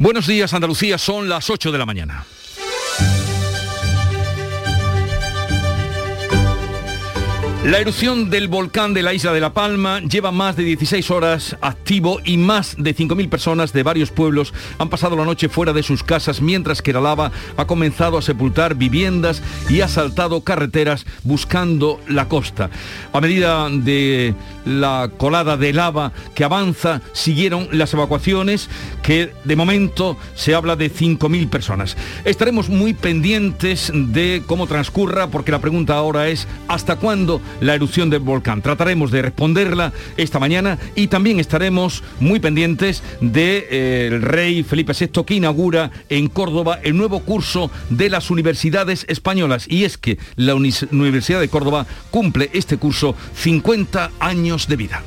Buenos días Andalucía, son las 8 de la mañana. La erupción del volcán de la isla de La Palma lleva más de 16 horas activo y más de 5.000 personas de varios pueblos han pasado la noche fuera de sus casas mientras que la lava ha comenzado a sepultar viviendas y ha asaltado carreteras buscando la costa. A medida de la colada de lava que avanza, siguieron las evacuaciones que de momento se habla de 5.000 personas. Estaremos muy pendientes de cómo transcurra porque la pregunta ahora es ¿hasta cuándo la erupción del volcán. Trataremos de responderla esta mañana y también estaremos muy pendientes del eh, rey Felipe VI que inaugura en Córdoba el nuevo curso de las universidades españolas. Y es que la Universidad de Córdoba cumple este curso 50 años de vida.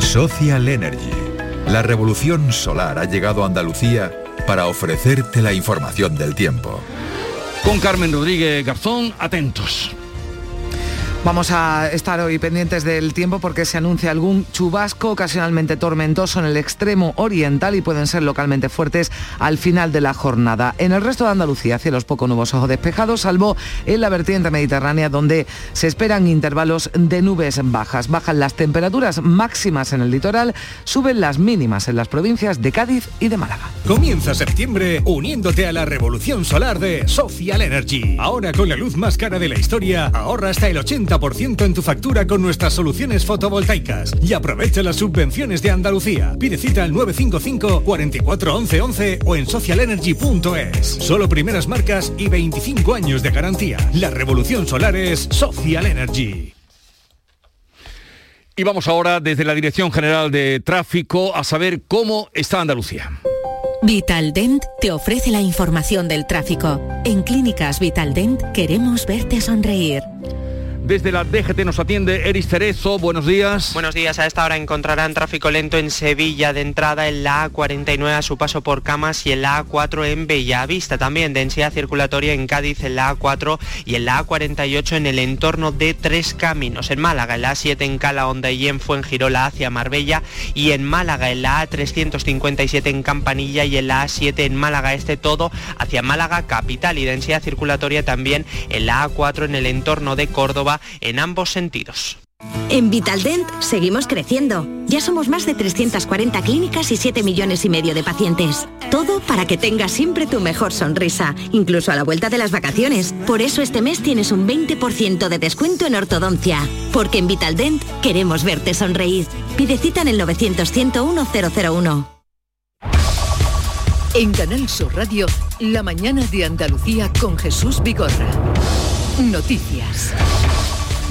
Social Energy. La revolución solar ha llegado a Andalucía para ofrecerte la información del tiempo. Con Carmen Rodríguez Garzón, atentos. Vamos a estar hoy pendientes del tiempo porque se anuncia algún chubasco ocasionalmente tormentoso en el extremo oriental y pueden ser localmente fuertes al final de la jornada. En el resto de Andalucía, cielos poco nubosos o despejados, salvo en la vertiente mediterránea donde se esperan intervalos de nubes bajas. Bajan las temperaturas máximas en el litoral, suben las mínimas en las provincias de Cádiz y de Málaga. Comienza septiembre uniéndote a la revolución solar de Social Energy. Ahora con la luz más cara de la historia, ahorra hasta el 80 en tu factura con nuestras soluciones fotovoltaicas y aprovecha las subvenciones de Andalucía. Pide cita al 955 44 11 11 o en socialenergy.es. Solo primeras marcas y 25 años de garantía. La revolución solar es Social Energy. Y vamos ahora desde la Dirección General de Tráfico a saber cómo está Andalucía. Vitaldent te ofrece la información del tráfico. En Clínicas Vitaldent queremos verte sonreír. Desde la DGT nos atiende Eris Cerezo. Buenos días. Buenos días. A esta hora encontrarán tráfico lento en Sevilla de entrada en la A49 a su paso por Camas y en la A4 en Bellavista. También densidad circulatoria en Cádiz en la A4 y en la A48 en el entorno de Tres Caminos. En Málaga en la A7 en Cala Honda y en Fuengirola hacia Marbella y en Málaga en la A357 en Campanilla y en la A7 en Málaga Este todo hacia Málaga capital y densidad circulatoria también en la A4 en el entorno de Córdoba en ambos sentidos. En Vitaldent seguimos creciendo. Ya somos más de 340 clínicas y 7 millones y medio de pacientes. Todo para que tengas siempre tu mejor sonrisa, incluso a la vuelta de las vacaciones. Por eso este mes tienes un 20% de descuento en ortodoncia. Porque en Vitaldent queremos verte sonreír. Pide cita en el 900 101 001. En Canal Sur Radio, la mañana de Andalucía con Jesús Vigorra. Noticias.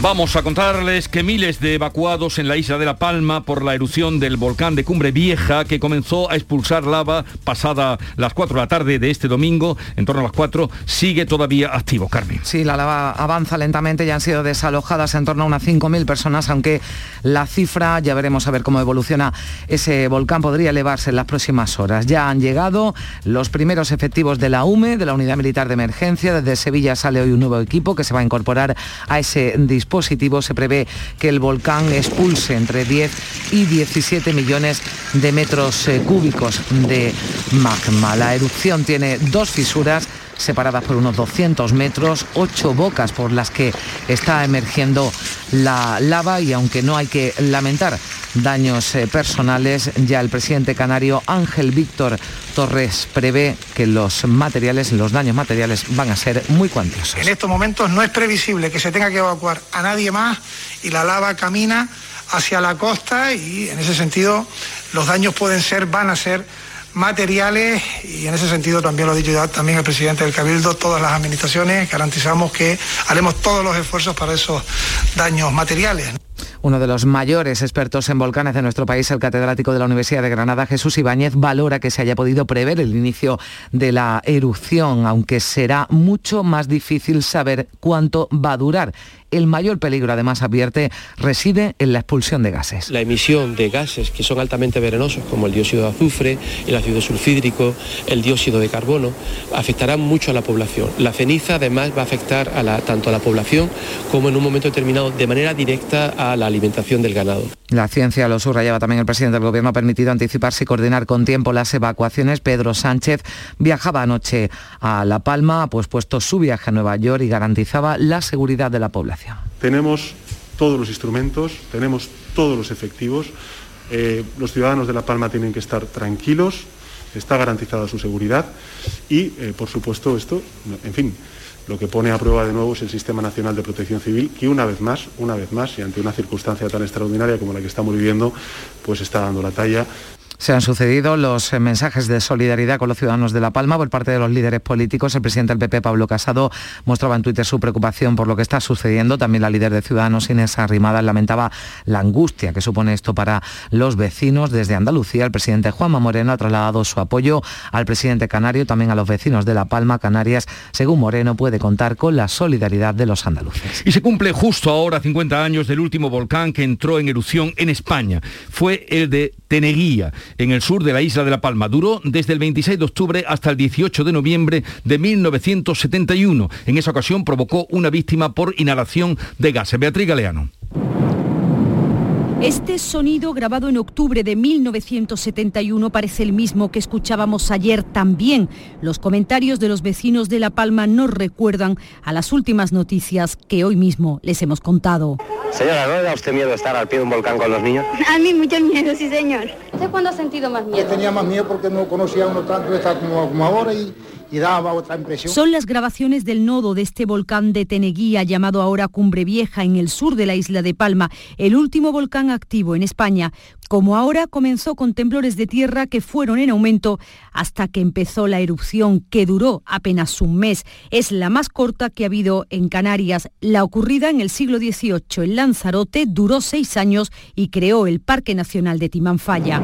Vamos a contarles que miles de evacuados en la isla de La Palma por la erupción del volcán de Cumbre Vieja que comenzó a expulsar lava pasada las 4 de la tarde de este domingo, en torno a las 4, sigue todavía activo, Carmen. Sí, la lava avanza lentamente, ya han sido desalojadas en torno a unas 5.000 personas, aunque la cifra, ya veremos a ver cómo evoluciona ese volcán, podría elevarse en las próximas horas. Ya han llegado los primeros efectivos de la UME, de la Unidad Militar de Emergencia, desde Sevilla sale hoy un nuevo equipo que se va a incorporar a ese dispositivo positivo, se prevé que el volcán expulse entre 10 y 17 millones de metros eh, cúbicos de magma. La erupción tiene dos fisuras separadas por unos 200 metros, ocho bocas por las que está emergiendo la lava y aunque no hay que lamentar daños eh, personales, ya el presidente canario Ángel Víctor Torres prevé que los materiales, los daños materiales van a ser muy cuantiosos. En estos momentos no es previsible que se tenga que evacuar a nadie más y la lava camina hacia la costa y en ese sentido los daños pueden ser, van a ser materiales y en ese sentido también lo ha dicho ya también el presidente del Cabildo, todas las administraciones garantizamos que haremos todos los esfuerzos para esos daños materiales uno de los mayores expertos en volcanes de nuestro país, el catedrático de la Universidad de Granada, Jesús Ibáñez, valora que se haya podido prever el inicio de la erupción, aunque será mucho más difícil saber cuánto va a durar. El mayor peligro, además, advierte, reside en la expulsión de gases. La emisión de gases que son altamente venenosos, como el dióxido de azufre, el ácido sulfídrico, el dióxido de carbono, afectarán mucho a la población. La ceniza, además, va a afectar a la, tanto a la población como en un momento determinado de manera directa a la alimentación del ganado. La ciencia lo subrayaba también el presidente del Gobierno ha permitido anticiparse y coordinar con tiempo las evacuaciones. Pedro Sánchez viajaba anoche a La Palma, ha pues puesto su viaje a Nueva York y garantizaba la seguridad de la población. Tenemos todos los instrumentos, tenemos todos los efectivos. Eh, los ciudadanos de La Palma tienen que estar tranquilos, está garantizada su seguridad y, eh, por supuesto, esto, en fin, lo que pone a prueba de nuevo es el Sistema Nacional de Protección Civil, que una vez más, una vez más, y ante una circunstancia tan extraordinaria como la que estamos viviendo, pues está dando la talla. Se han sucedido los eh, mensajes de solidaridad con los ciudadanos de La Palma por parte de los líderes políticos. El presidente del PP, Pablo Casado, mostraba en Twitter su preocupación por lo que está sucediendo. También la líder de Ciudadanos, Inés Arrimadas, lamentaba la angustia que supone esto para los vecinos. Desde Andalucía, el presidente Juanma Moreno ha trasladado su apoyo al presidente canario, también a los vecinos de La Palma, Canarias. Según Moreno, puede contar con la solidaridad de los andaluces. Y se cumple justo ahora 50 años del último volcán que entró en erupción en España. Fue el de Teneguía en el sur de la isla de La Palma. Duró desde el 26 de octubre hasta el 18 de noviembre de 1971. En esa ocasión provocó una víctima por inhalación de gases. Beatriz Galeano. Este sonido grabado en octubre de 1971 parece el mismo que escuchábamos ayer también. Los comentarios de los vecinos de La Palma nos recuerdan a las últimas noticias que hoy mismo les hemos contado. Señora, ¿no le da usted miedo estar al pie de un volcán con los niños? A mí mucho miedo, sí señor. ¿Usted cuándo ha sentido más miedo? Yo tenía más miedo porque no conocía uno tanto como, como ahora y Son las grabaciones del nodo de este volcán de Teneguía, llamado ahora Cumbre Vieja, en el sur de la isla de Palma, el último volcán activo en España. Como ahora comenzó con temblores de tierra que fueron en aumento hasta que empezó la erupción, que duró apenas un mes. Es la más corta que ha habido en Canarias. La ocurrida en el siglo XVIII en Lanzarote duró seis años y creó el Parque Nacional de Timanfaya.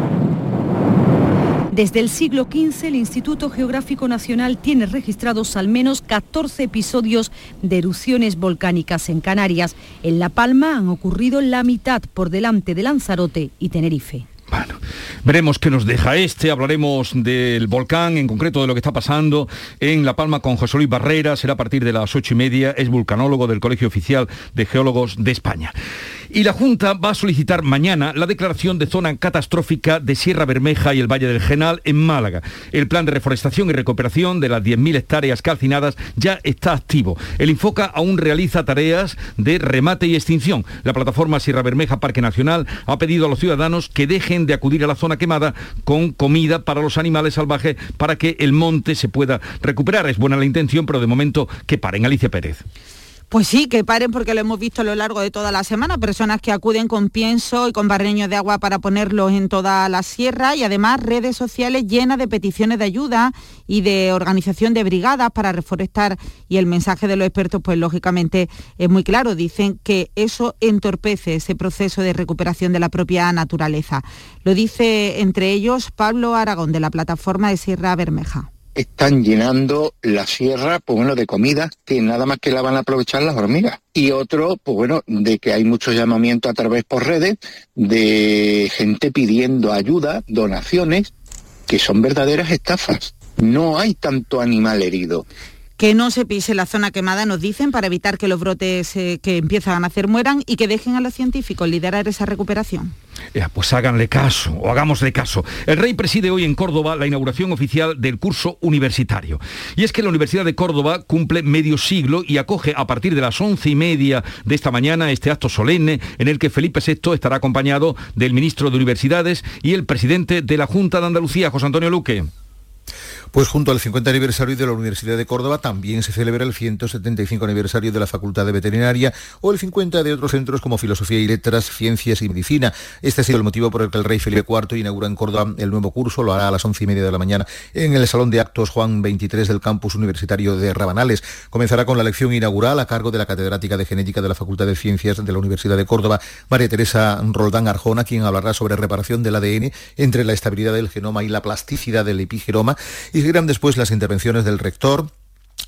Desde el siglo XV, el Instituto Geográfico Nacional tiene registrados al menos 14 episodios de erupciones volcánicas en Canarias. En La Palma han ocurrido la mitad por delante de Lanzarote y Tenerife. Bueno, veremos qué nos deja este. Hablaremos del volcán, en concreto de lo que está pasando en La Palma con José Luis Barrera. Será a partir de las ocho y media. Es vulcanólogo del Colegio Oficial de Geólogos de España. Y la Junta va a solicitar mañana la declaración de zona catastrófica de Sierra Bermeja y el Valle del Genal en Málaga. El plan de reforestación y recuperación de las 10.000 hectáreas calcinadas ya está activo. El Infoca aún realiza tareas de remate y extinción. La plataforma Sierra Bermeja Parque Nacional ha pedido a los ciudadanos que dejen de acudir a la zona quemada con comida para los animales salvajes para que el monte se pueda recuperar. Es buena la intención, pero de momento que paren. Alicia Pérez. Pues sí, que paren porque lo hemos visto a lo largo de toda la semana, personas que acuden con pienso y con barreños de agua para ponerlos en toda la sierra. Y además redes sociales llenas de peticiones de ayuda y de organización de brigadas para reforestar. Y el mensaje de los expertos pues lógicamente es muy claro, dicen que eso entorpece ese proceso de recuperación de la propia naturaleza. Lo dice entre ellos Pablo Aragón de la plataforma de Sierra Bermeja están llenando la sierra, pues bueno, de comida que nada más que la van a aprovechar las hormigas. Y otro, pues bueno, de que hay mucho llamamiento a través por redes de gente pidiendo ayuda, donaciones, que son verdaderas estafas. No hay tanto animal herido que no se pise la zona quemada, nos dicen, para evitar que los brotes eh, que empiezan a nacer mueran y que dejen a los científicos liderar esa recuperación. pues háganle caso o hagámosle caso. El rey preside hoy en Córdoba la inauguración oficial del curso universitario. Y es que la Universidad de Córdoba cumple medio siglo y acoge a partir de las once y media de esta mañana este acto solemne en el que Felipe VI estará acompañado del ministro de Universidades y el presidente de la Junta de Andalucía, José Antonio Luque. Pues junto al 50 aniversario de la Universidad de Córdoba también se celebra el 175 aniversario de la Facultad de Veterinaria o el 50 de otros centros como Filosofía y Letras, Ciencias y Medicina. Este ha sido el motivo por el que el rey Felipe IV inaugura en Córdoba el nuevo curso, lo hará a las once y media de la mañana en el Salón de Actos Juan 23 del campus universitario de Rabanales. Comenzará con la lección inaugural a cargo de la catedrática de Genética de la Facultad de Ciencias de la Universidad de Córdoba, María Teresa Roldán Arjona, quien hablará sobre reparación del ADN entre la estabilidad del genoma y la plasticidad del epigenoma seguirán después las intervenciones del rector,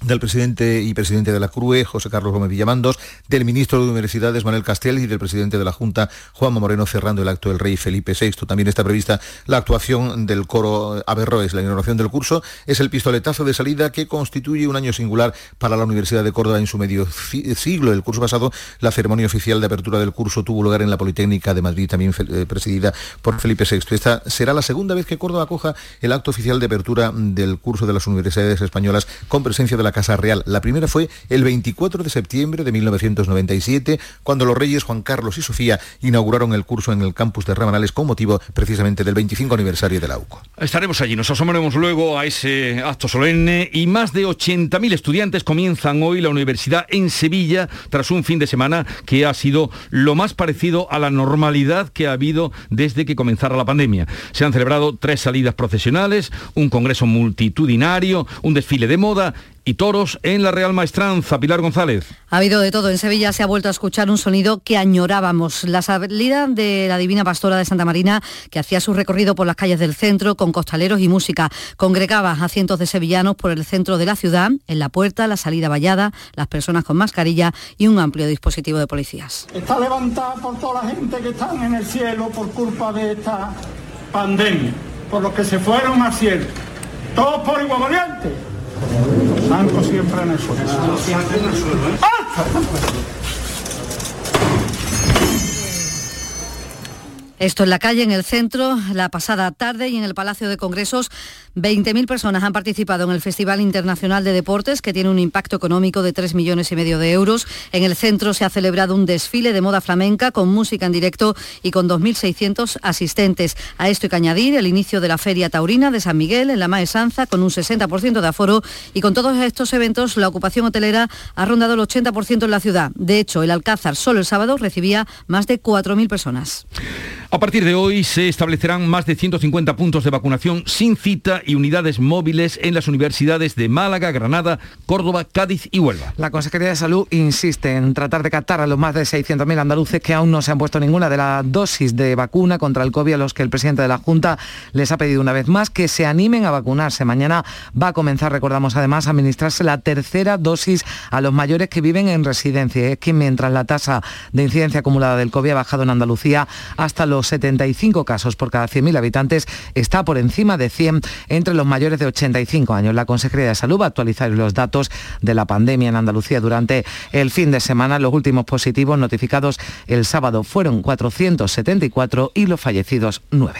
del presidente y presidente de la CRUE, José Carlos Gómez Villamandos, del ministro de Universidades, Manuel Castel, y del presidente de la Junta, Juanma Moreno, cerrando el acto del rey Felipe VI. También está prevista la actuación del coro Averroes. La inauguración del curso es el pistoletazo de salida que constituye un año singular para la Universidad de Córdoba en su medio siglo. El curso pasado, la ceremonia oficial de apertura del curso tuvo lugar en la Politécnica de Madrid, también eh, presidida por Felipe VI. Esta será la segunda vez que Córdoba acoja el acto oficial de apertura del curso de las universidades españolas con presencia de la Casa Real. La primera fue el 24 de septiembre de 1997, cuando los reyes Juan Carlos y Sofía inauguraron el curso en el campus de Ramanales con motivo precisamente del 25 aniversario de la UCO. Estaremos allí, nos asomaremos luego a ese acto solemne y más de 80.000 estudiantes comienzan hoy la universidad en Sevilla tras un fin de semana que ha sido lo más parecido a la normalidad que ha habido desde que comenzara la pandemia. Se han celebrado tres salidas procesionales, un congreso multitudinario, un desfile de moda y toros en la Real Maestranza. Pilar González. Ha habido de todo. En Sevilla se ha vuelto a escuchar un sonido que añorábamos. La salida de la Divina Pastora de Santa Marina, que hacía su recorrido por las calles del centro con costaleros y música. Congregaba a cientos de sevillanos por el centro de la ciudad, en la puerta, la salida vallada, las personas con mascarilla y un amplio dispositivo de policías. Está levantada por toda la gente que está en el cielo por culpa de esta pandemia, por los que se fueron al cielo. Todos por igual valiente Santo siempre en el suelo. Siempre en el suelo, ¿eh? Esto en la calle, en el centro, la pasada tarde y en el Palacio de Congresos, 20.000 personas han participado en el Festival Internacional de Deportes, que tiene un impacto económico de 3 millones y medio de euros. En el centro se ha celebrado un desfile de moda flamenca con música en directo y con 2.600 asistentes. A esto hay que añadir el inicio de la Feria Taurina de San Miguel en la Maesanza, con un 60% de aforo y con todos estos eventos la ocupación hotelera ha rondado el 80% en la ciudad. De hecho, el Alcázar solo el sábado recibía más de 4.000 personas. A partir de hoy se establecerán más de 150 puntos de vacunación sin cita y unidades móviles en las universidades de Málaga, Granada, Córdoba, Cádiz y Huelva. La Consejería de Salud insiste en tratar de captar a los más de 600.000 andaluces que aún no se han puesto ninguna de las dosis de vacuna contra el COVID a los que el presidente de la Junta les ha pedido una vez más que se animen a vacunarse. Mañana va a comenzar, recordamos además, a administrarse la tercera dosis a los mayores que viven en residencia. Es que mientras la tasa de incidencia acumulada del COVID ha bajado en Andalucía hasta los 75 casos por cada 100.000 habitantes, está por encima de 100 entre los mayores de 85 años. La Consejería de Salud va a actualizar los datos de la pandemia en Andalucía durante el fin de semana. Los últimos positivos notificados el sábado fueron 474 y los fallecidos 9.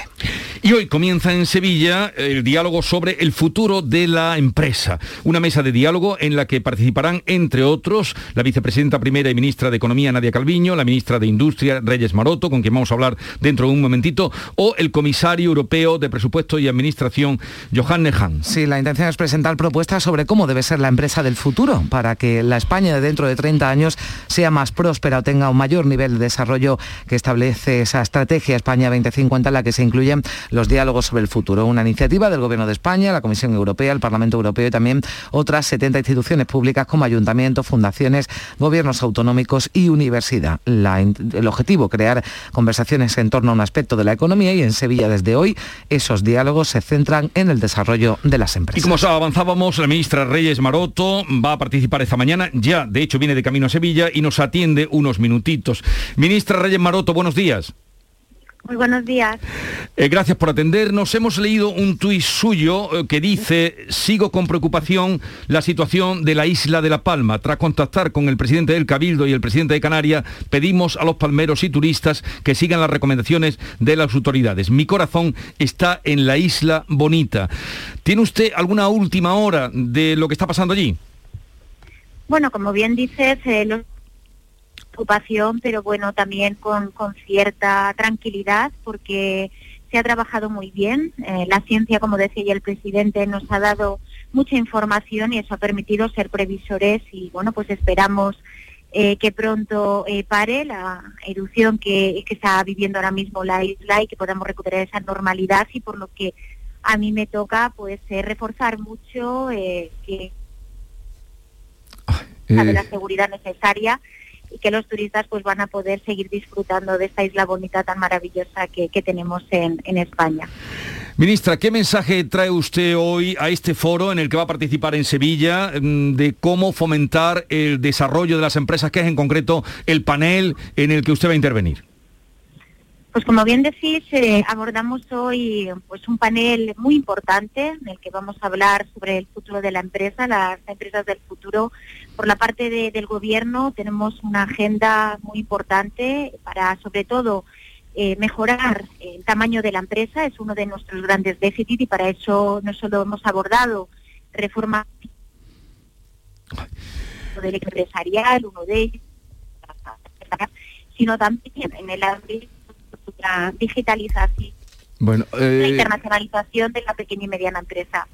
Y hoy comienza en Sevilla el diálogo sobre el futuro de la empresa. Una mesa de diálogo en la que participarán, entre otros, la vicepresidenta primera y ministra de Economía, Nadia Calviño, la ministra de Industria, Reyes Maroto, con quien vamos a hablar dentro de un momentito, o el comisario europeo de Presupuesto y Administración, Johan Nehan. Sí, la intención es presentar propuestas sobre cómo debe ser la empresa del futuro para que la España de dentro de 30 años sea más próspera o tenga un mayor nivel de desarrollo que establece esa estrategia España 2050 en la que se incluyen los diálogos sobre el futuro. Una iniciativa del Gobierno de España, la Comisión Europea, el Parlamento Europeo y también otras 70 instituciones públicas como ayuntamientos, fundaciones, gobiernos autonómicos y universidad. el objetivo, crear conversaciones en torno a un aspecto de la economía y en Sevilla desde hoy esos diálogos se centran en el desarrollo de las empresas. Y como avanzábamos, la ministra Reyes Maroto va a participar esta mañana, ya de hecho viene de camino a Sevilla y nos atiende unos minutitos. Ministra Reyes Maroto, buenos días. Muy buenos días. Eh, gracias por atendernos. Hemos leído un tuit suyo eh, que dice, sigo con preocupación la situación de la isla de La Palma. Tras contactar con el presidente del Cabildo y el presidente de Canarias, pedimos a los palmeros y turistas que sigan las recomendaciones de las autoridades. Mi corazón está en la isla bonita. ¿Tiene usted alguna última hora de lo que está pasando allí? Bueno, como bien dices, eh, los ocupación, pero bueno, también con, cierta tranquilidad porque se ha trabajado muy bien. Eh, la ciencia, como decía el presidente, nos ha dado mucha información y eso ha permitido ser previsores y bueno, pues esperamos eh, que pronto eh, pare la erupción que, está viviendo ahora mismo la isla y que podamos recuperar esa normalidad y por lo que a mí me toca pues reforzar mucho que la seguridad necesaria y que los turistas pues van a poder seguir disfrutando de esta isla bonita tan maravillosa que, tenemos en, España. Ministra, ¿qué mensaje trae usted hoy a este foro en el que va a participar en Sevilla mm, de cómo fomentar el desarrollo de las empresas, que es en concreto el panel en el que usted va a intervenir? Pues como bien decís, eh, abordamos hoy pues un panel muy importante en el que vamos a hablar sobre el futuro de la empresa, las empresas del futuro. Por la parte del gobierno tenemos una agenda muy importante para, sobre todo, eh, mejorar el tamaño de la empresa. Es uno de nuestros grandes déficits y para eso no solo hemos abordado reforma del empresarial, uno de ellos, sino también en el ámbito la digitalización, bueno, la eh, internacionalización de la pequeña y mediana empresa.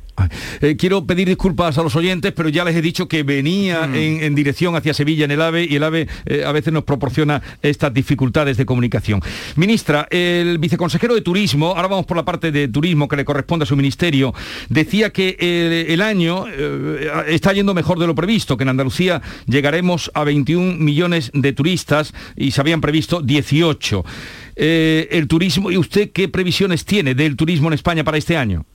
eh, quiero pedir disculpas a los oyentes, pero ya les he dicho que venía en, en dirección hacia Sevilla en el AVE y el AVE eh, a veces nos proporciona estas dificultades de comunicación. Ministra, el viceconsejero de Turismo, ahora vamos por la parte de turismo que le corresponde a su ministerio, decía que el año eh, está yendo mejor de lo previsto, que en Andalucía llegaremos a 21 millones de turistas y se habían previsto 18. Eh, el turismo, ¿y usted qué previsiones tiene del turismo en España para este año?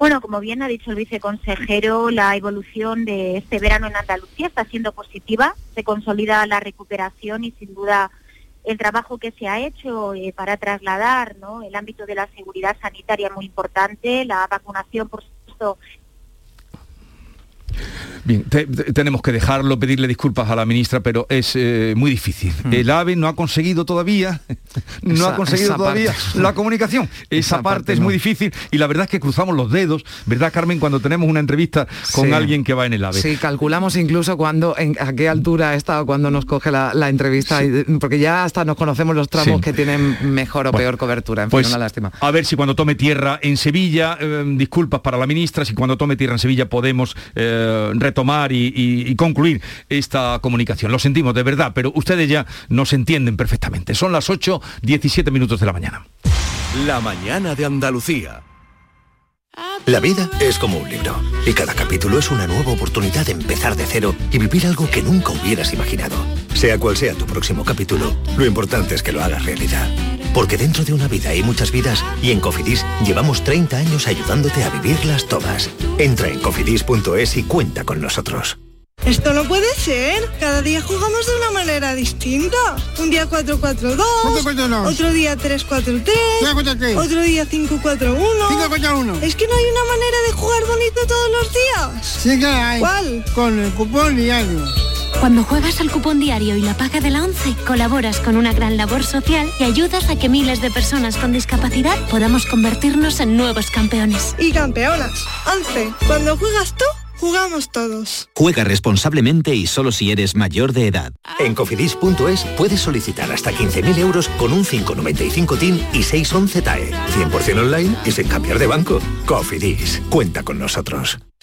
Bueno, como bien ha dicho el viceconsejero, la evolución de este verano en Andalucía está siendo positiva, se consolida la recuperación y sin duda el trabajo que se ha hecho eh, para trasladar ¿no? el ámbito de la seguridad sanitaria muy importante, la vacunación, por supuesto, Bien, te- te- tenemos que dejarlo, pedirle disculpas a la ministra, pero es eh, muy difícil. El AVE no ha conseguido todavía, no Esa- ha conseguido todavía parte. la comunicación. Esa, Esa parte, parte es no. muy difícil y la verdad es que cruzamos los dedos, ¿verdad, Carmen? Cuando tenemos una entrevista con Sí. alguien que va en el AVE. Sí, calculamos incluso cuando, en, a qué altura ha estado cuando nos coge la, la entrevista, y- porque ya hasta nos conocemos los tramos Sí. que tienen mejor o Bueno, peor cobertura. En Pues fin, una lástima. a ver si cuando tome tierra en Sevilla, eh, disculpas para la ministra, si cuando tome tierra en Sevilla podemos eh, retomar y, y- y concluir esta comunicación. Lo sentimos de verdad, pero ustedes ya nos entienden perfectamente. Son las 8, 17 minutos de la mañana. La mañana de Andalucía. La vida es como un libro y cada capítulo es una nueva oportunidad de empezar de cero y vivir algo que nunca hubieras imaginado. Sea cual sea tu próximo capítulo, lo importante es que lo hagas realidad. Porque dentro de una vida hay muchas vidas y en Cofidis llevamos 30 años ayudándote a vivirlas todas. Entra en cofidis.es y cuenta con nosotros. Esto no puede ser. Cada día jugamos de una manera distinta. Un día 4-4-2, otro día 3-4-3, otro día 5-4-1. Es que no hay una manera de jugar bonito todos los días. Sí que hay. ¿Cuál? Con el cupón diario. Cuando juegas al cupón diario y la paga de la ONCE, colaboras con una gran labor social y ayudas a que miles de personas con discapacidad podamos convertirnos en nuevos campeones. Y campeonas. 11. Cuando juegas tú, jugamos todos. Juega responsablemente y solo si eres mayor de edad. En cofidis.es puedes solicitar hasta 15.000 euros con un 595 TIN y 611 TAE. 100% online y sin cambiar de banco. Cofidis, cuenta con nosotros.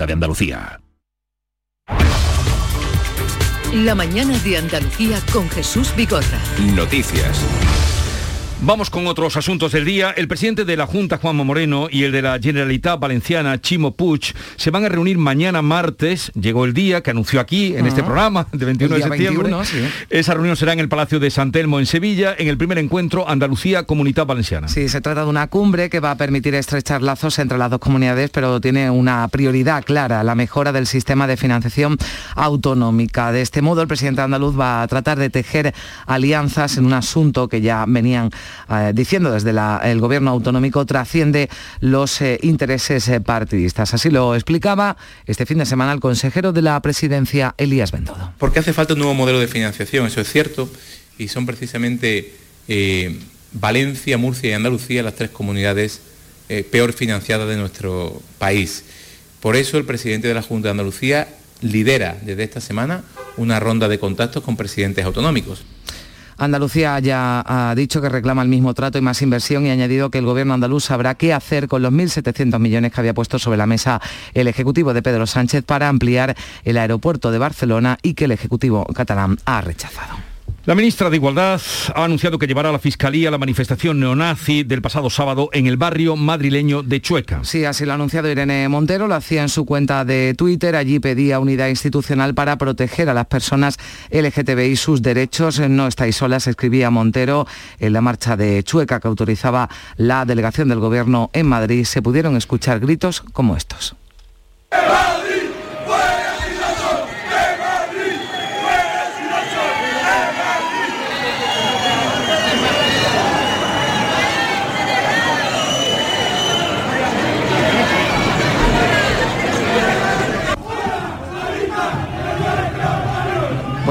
Junta de Andalucía. La mañana de Andalucía con Jesús Vigorra. Noticias. Vamos con otros asuntos del día. El presidente de la Junta, Juanma Moreno, y el de la Generalitat Valenciana, Chimo Puig, se van a reunir mañana martes. Llegó el día que anunció aquí, en este programa, de 21 de septiembre. 21, sí. Esa reunión será en el Palacio de San Telmo, en Sevilla, en el primer encuentro Andalucía Comunidad Valenciana. Sí, se trata de una cumbre que va a permitir estrechar lazos entre las dos comunidades, pero tiene una prioridad clara, la mejora del sistema de financiación autonómica. De este modo, el presidente andaluz va a tratar de tejer alianzas en un asunto que ya venían eh, diciendo desde el gobierno autonómico, trasciende los eh, intereses eh, partidistas. Así lo explicaba este fin de semana el consejero de la presidencia, Elías Bendodo. Porque hace falta un nuevo modelo de financiación, eso es cierto, y son precisamente Valencia, Murcia y Andalucía las tres comunidades peor financiadas de nuestro país. Por eso el presidente de la Junta de Andalucía lidera desde esta semana una ronda de contactos con presidentes autonómicos. Andalucía ya ha dicho que reclama el mismo trato y más inversión y ha añadido que el gobierno andaluz sabrá qué hacer con los 1.700 millones que había puesto sobre la mesa el Ejecutivo de Pedro Sánchez para ampliar el aeropuerto de Barcelona y que el Ejecutivo catalán ha rechazado. La ministra de Igualdad ha anunciado que llevará a la Fiscalía la manifestación neonazi del pasado sábado en el barrio madrileño de Chueca. Sí, así lo ha anunciado Irene Montero, lo hacía en su cuenta de Twitter. Allí pedía unidad institucional para proteger a las personas LGTBI sus derechos. No estáis solas, escribía Montero en la marcha de Chueca que autorizaba la delegación del Gobierno en Madrid. Se pudieron escuchar gritos como estos.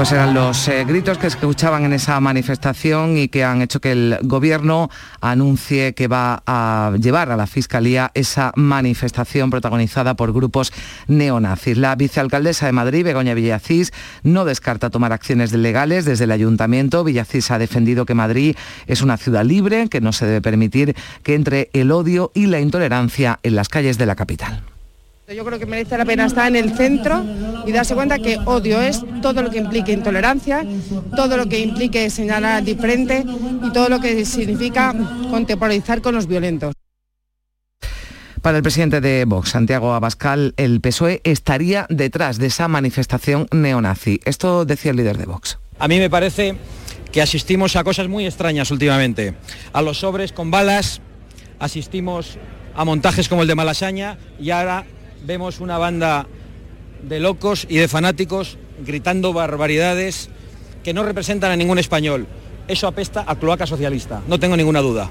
Pues eran los eh, gritos que escuchaban en esa manifestación y que han hecho que el gobierno anuncie que va a llevar a la Fiscalía esa manifestación protagonizada por grupos neonazis. La vicealcaldesa de Madrid, Begoña Villacís, no descarta tomar acciones legales desde el ayuntamiento. Villacís ha defendido que Madrid es una ciudad libre, que no se debe permitir que entre el odio y la intolerancia en las calles de la capital. Yo creo que merece la pena estar en el centro y darse cuenta que odio es todo lo que implique intolerancia, todo lo que implique señalar al diferente y todo lo que significa contemporizar con los violentos. Para el presidente de Vox, Santiago Abascal, el PSOE estaría detrás de esa manifestación neonazi. Esto decía el líder de Vox. A mí me parece que asistimos a cosas muy extrañas últimamente. A los sobres con balas, asistimos a montajes como el de Malasaña y ahora vemos una banda de locos y de fanáticos gritando barbaridades que no representan a ningún español. Eso apesta a cloaca socialista, no tengo ninguna duda.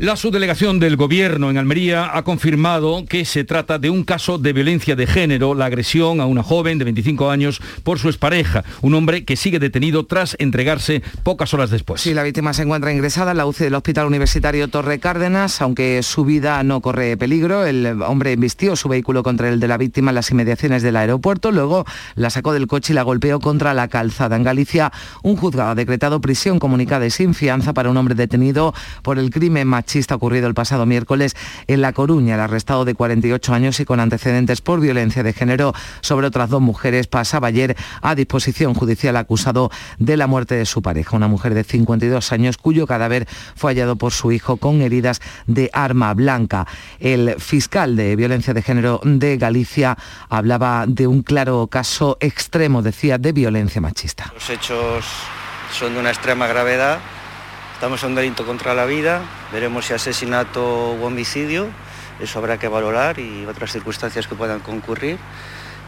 La subdelegación del Gobierno en Almería ha confirmado que se trata de un caso de violencia de género, la agresión a una joven de 25 años por su expareja, un hombre que sigue detenido tras entregarse pocas horas después. Sí, la víctima se encuentra ingresada en la UCI del Hospital Universitario Torre Cárdenas, aunque su vida no corre peligro. El hombre vistió su vehículo contra el de la víctima en las inmediaciones del aeropuerto, luego la sacó del coche y la golpeó contra la calzada. En Galicia, un juzgado ha decretado prisión comunicada y sin fianza para un hombre detenido por el crimen machista machista ocurrido el pasado miércoles en La Coruña. El arrestado de 48 años y con antecedentes por violencia de género sobre otras dos mujeres pasaba ayer a disposición judicial acusado de la muerte de su pareja, una mujer de 52 años cuyo cadáver fue hallado por su hijo con heridas de arma blanca. El fiscal de violencia de género de Galicia hablaba de un claro caso extremo, decía, de violencia machista. Los hechos son de una extrema gravedad Estamos en un delito contra la vida, veremos si asesinato u homicidio, eso habrá que valorar y otras circunstancias que puedan concurrir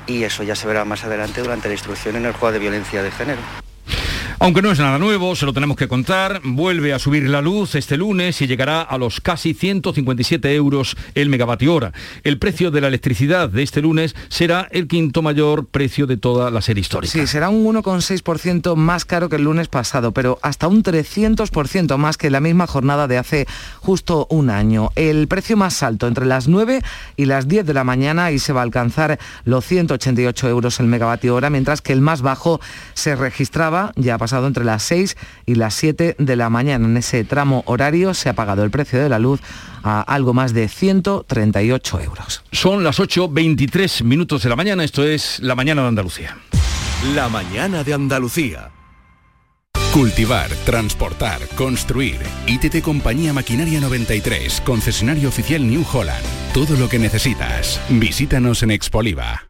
y eso ya se verá más adelante durante la instrucción en el juego de violencia de género. Aunque no es nada nuevo, se lo tenemos que contar, vuelve a subir la luz este lunes y llegará a los casi 157 euros el megavatio hora. El precio de la electricidad de este lunes será el quinto mayor precio de toda la serie histórica. Sí, será un 1,6% más caro que el lunes pasado, pero hasta un 300% más que la misma jornada de hace justo un año. El precio más alto entre las 9 y las 10 de la mañana y se va a alcanzar los 188 euros el megavatio hora, mientras que el más bajo se registraba ya pasado entre las 6 y las 7 de la mañana. En ese tramo horario se ha pagado el precio de la luz a algo más de 138 euros. Son las 8.23 minutos de la mañana, esto es La Mañana de Andalucía. La Mañana de Andalucía. Cultivar, transportar, construir. ITT Compañía Maquinaria 93, concesionario oficial New Holland. Todo lo que necesitas. Visítanos en Expoliva.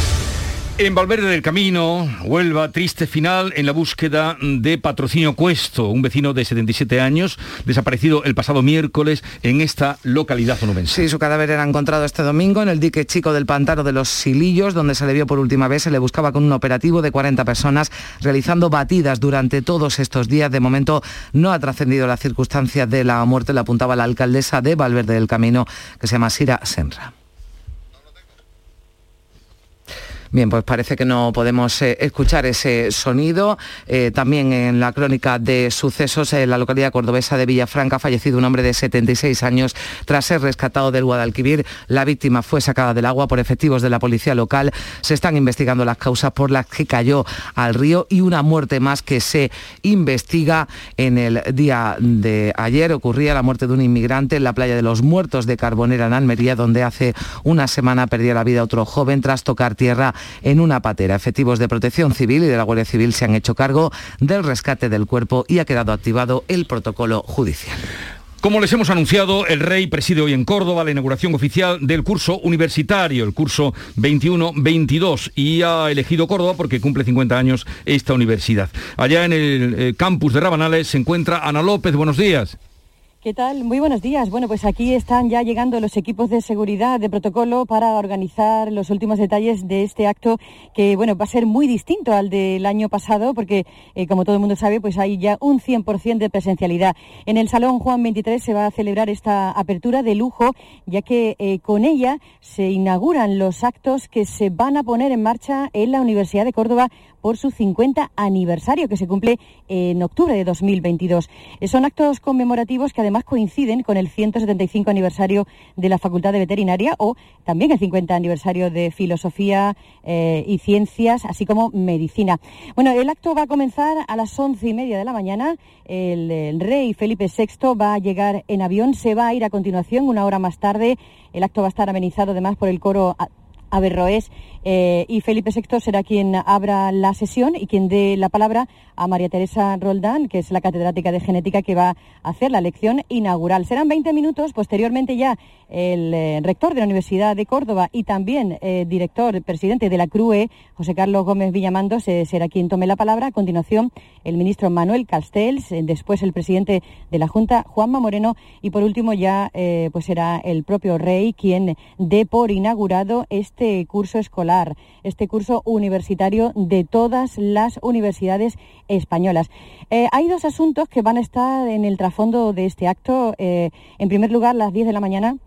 En Valverde del Camino, Huelva, triste final en la búsqueda de Patrocinio Cuesto, un vecino de 77 años, desaparecido el pasado miércoles en esta localidad onubense. Sí, su cadáver era encontrado este domingo en el dique chico del pantano de los Silillos, donde se le vio por última vez. Se le buscaba con un operativo de 40 personas realizando batidas durante todos estos días. De momento no ha trascendido la circunstancia de la muerte, la apuntaba la alcaldesa de Valverde del Camino, que se llama Sira Senra. Bien, pues parece que no podemos eh, escuchar ese sonido. Eh, también en la crónica de sucesos en la localidad cordobesa de Villafranca ha fallecido un hombre de 76 años tras ser rescatado del Guadalquivir. La víctima fue sacada del agua por efectivos de la policía local. Se están investigando las causas por las que cayó al río y una muerte más que se investiga en el día de ayer. Ocurría la muerte de un inmigrante en la playa de los Muertos de Carbonera en Almería, donde hace una semana perdió la vida otro joven tras tocar tierra en una patera. Efectivos de protección civil y de la Guardia Civil se han hecho cargo del rescate del cuerpo y ha quedado activado el protocolo judicial. Como les hemos anunciado, el rey preside hoy en Córdoba la inauguración oficial del curso universitario, el curso 21-22, y ha elegido Córdoba porque cumple 50 años esta universidad. Allá en el eh, campus de Rabanales se encuentra Ana López. Buenos días. ¿Qué tal? Muy buenos días. Bueno, pues aquí están ya llegando los equipos de seguridad de protocolo para organizar los últimos detalles de este acto que, bueno, va a ser muy distinto al del año pasado porque, eh, como todo el mundo sabe, pues hay ya un 100% de presencialidad. En el Salón Juan 23 se va a celebrar esta apertura de lujo, ya que eh, con ella se inauguran los actos que se van a poner en marcha en la Universidad de Córdoba por su 50 aniversario que se cumple en octubre de 2022. Eh, son actos conmemorativos que además coinciden con el 175 aniversario de la Facultad de Veterinaria o también el 50 aniversario de Filosofía eh, y Ciencias, así como Medicina. Bueno, el acto va a comenzar a las once y media de la mañana. El, el rey Felipe VI va a llegar en avión, se va a ir a continuación una hora más tarde. El acto va a estar amenizado además por el coro Averroes eh, y Felipe VI será quien abra la sesión y quien dé la palabra a María Teresa Roldán, que es la catedrática de genética que va a hacer la lección inaugural. Serán 20 minutos, posteriormente ya el eh, rector de la Universidad de Córdoba y también eh, director, presidente de la CRUE, José Carlos Gómez Villamando, será quien tome la palabra. A continuación, el ministro Manuel Castells, después el presidente de la Junta, Juanma Moreno, y por último ya pues será el propio rey quien dé por inaugurado este curso escolar, este curso universitario de todas las universidades españolas. Eh, hay dos asuntos que van a estar en el trasfondo de este acto. Eh, en primer lugar, las 10 de la mañana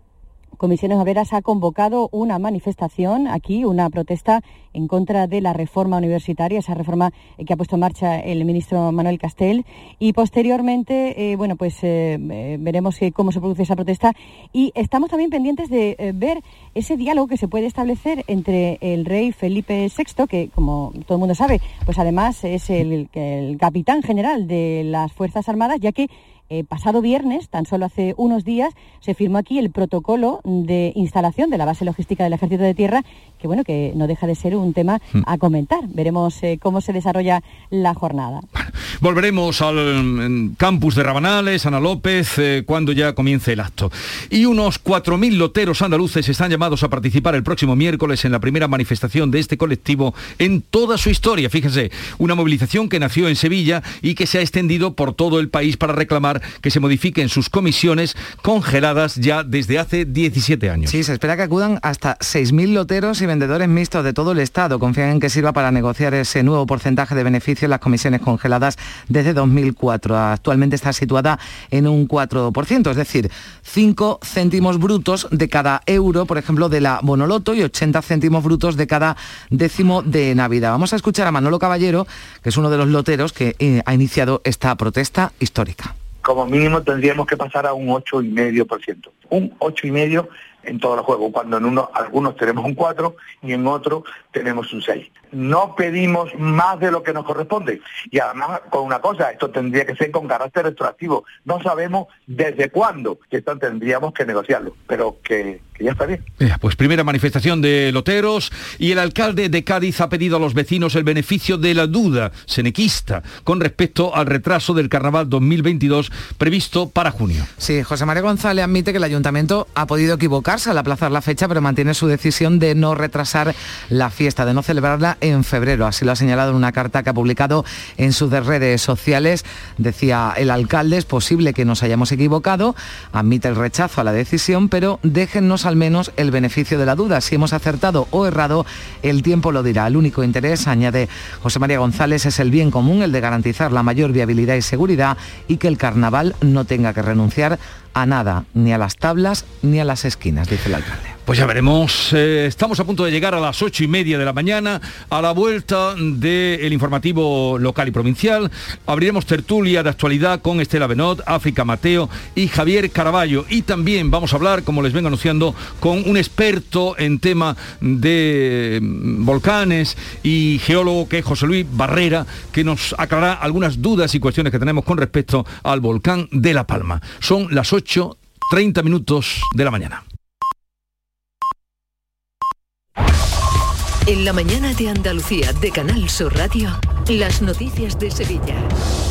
Comisiones Obreras ha convocado una manifestación aquí, una protesta en contra de la reforma universitaria, esa reforma que ha puesto en marcha el ministro Manuel Castel. Y posteriormente, eh, bueno, pues eh, eh, veremos cómo se produce esa protesta. Y estamos también pendientes de ver ese diálogo que se puede establecer entre el rey Felipe VI, que como todo el mundo sabe, pues además es el capitán general de las Fuerzas Armadas, ya que eh, pasado viernes, tan solo hace unos días, se firmó aquí el protocolo de instalación de la base logística del Ejército de Tierra, que bueno, que no deja de ser un tema hmm. a comentar. Veremos eh, cómo se desarrolla la jornada. volveremos al campus de Rabanales, Ana López, eh, cuando ya comience el acto. Y unos 4.000 loteros andaluces están llamados a participar el próximo miércoles en la primera manifestación de este colectivo en toda su historia. Fíjense, una movilización que nació en Sevilla y que se ha extendido por todo el país para reclamar que se modifiquen sus comisiones congeladas ya desde hace 17 años. Sí, se espera que acudan hasta 6.000 loteros y vendedores mixtos de todo el Estado. Confían en que sirva para negociar ese nuevo porcentaje de beneficio en las comisiones congeladas desde 2004. Actualmente está situada en un 4%, es decir, 5 céntimos brutos de cada euro, por ejemplo, de la Bonoloto y 80 céntimos brutos de cada décimo de Navidad. Vamos a escuchar a Manolo Caballero, que es uno de los loteros que eh, ha iniciado esta protesta histórica como mínimo tendríamos que pasar a un 8,5%. Un 8,5% en todos los juegos, cuando en uno, algunos tenemos un 4 y en otros tenemos un 6. No pedimos más de lo que nos corresponde. Y además, con una cosa, esto tendría que ser con carácter retroactivo. No sabemos desde cuándo, que esto tendríamos que negociarlo, pero que que ya está bien. Pues primera manifestación de loteros y el alcalde de Cádiz ha pedido a los vecinos el beneficio de la duda senequista con respecto al retraso del carnaval 2022 previsto para junio. Sí, José María González admite que el ayuntamiento ha podido equivocarse al aplazar la fecha, pero mantiene su decisión de no retrasar la fiesta, de no celebrarla en febrero. Así lo ha señalado en una carta que ha publicado en sus redes sociales. Decía el alcalde, es posible que nos hayamos equivocado, admite el rechazo a la decisión, pero déjennos al menos el beneficio de la duda. Si hemos acertado o errado, el tiempo lo dirá. El único interés, añade José María González, es el bien común, el de garantizar la mayor viabilidad y seguridad y que el carnaval no tenga que renunciar a nada, ni a las tablas ni a las esquinas, dice el alcalde. Pues ya veremos, eh, estamos a punto de llegar a las ocho y media de la mañana, a la vuelta del informativo local y provincial. Abriremos tertulia de actualidad con Estela Benot, África Mateo y Javier Caraballo. Y también vamos a hablar, como les vengo anunciando, con un experto en tema de mm, volcanes y geólogo que es José Luis Barrera, que nos aclarará algunas dudas y cuestiones que tenemos con respecto al volcán de La Palma. Son las 8.30 minutos de la mañana. En la mañana de Andalucía de Canal Sur Radio, las noticias de Sevilla.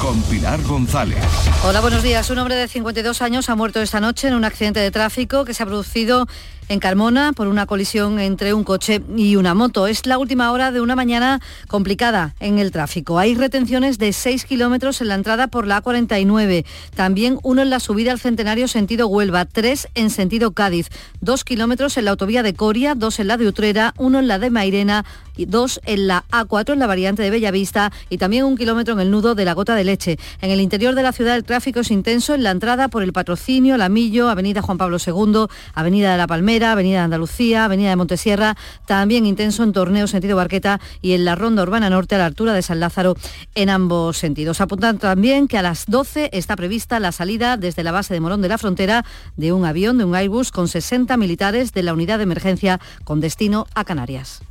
Con Pilar González. Hola, buenos días. Un hombre de 52 años ha muerto esta noche en un accidente de tráfico que se ha producido en Carmona por una colisión entre un coche y una moto. Es la última hora de una mañana complicada en el tráfico. Hay retenciones de 6 kilómetros en la entrada por la A49. También uno en la subida al Centenario sentido Huelva, tres en sentido Cádiz, dos kilómetros en la autovía de Coria, dos en la de Utrera, uno en la de Mairena y dos en la A4 en la variante de Bellavista y también un kilómetro en el nudo de la Gota de Leche. En el interior de la ciudad el tráfico es intenso en la entrada por el Patrocinio, Lamillo, Avenida Juan Pablo II, Avenida de la Palmera, Avenida de Andalucía, Avenida de Montesierra, también intenso en Torneo sentido Barqueta y en la Ronda Urbana Norte a la altura de San Lázaro en ambos sentidos. Apuntan también que a las 12 está prevista la salida desde la base de Morón de la Frontera de un avión, de un Airbus con 60 militares de la unidad de emergencia con destino a Canarias.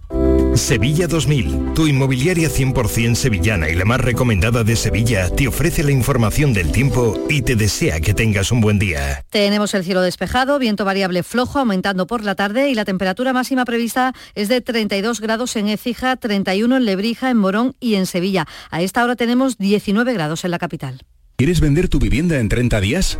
Sevilla 2000, tu inmobiliaria 100% sevillana y la más recomendada de Sevilla, te ofrece la información del tiempo y te desea que tengas un buen día. Tenemos el cielo despejado, viento variable flojo aumentando por la tarde y la temperatura máxima prevista es de 32 grados en Écija, 31 en Lebrija, en Morón y en Sevilla. A esta hora tenemos 19 grados en la capital. ¿Quieres vender tu vivienda en 30 días?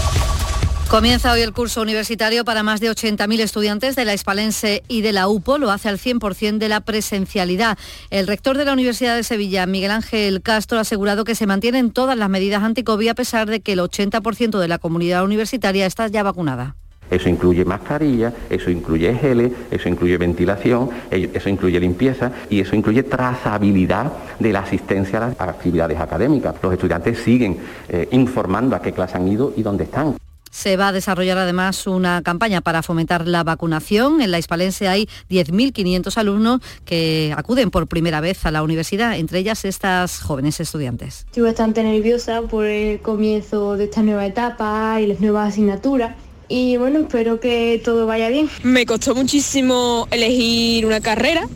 Comienza hoy el curso universitario para más de 80.000 estudiantes de la Hispalense y de la UPO. Lo hace al 100% de la presencialidad. El rector de la Universidad de Sevilla, Miguel Ángel Castro, ha asegurado que se mantienen todas las medidas anti-COVID a pesar de que el 80% de la comunidad universitaria está ya vacunada. Eso incluye mascarilla, eso incluye geles, eso incluye ventilación, eso incluye limpieza y eso incluye trazabilidad de la asistencia a las actividades académicas. Los estudiantes siguen eh, informando a qué clase han ido y dónde están. Se va a desarrollar además una campaña para fomentar la vacunación. En la Hispalense hay 10.500 alumnos que acuden por primera vez a la universidad, entre ellas estas jóvenes estudiantes. Estoy bastante nerviosa por el comienzo de esta nueva etapa y las nuevas asignaturas. Y bueno, espero que todo vaya bien. Me costó muchísimo elegir una carrera,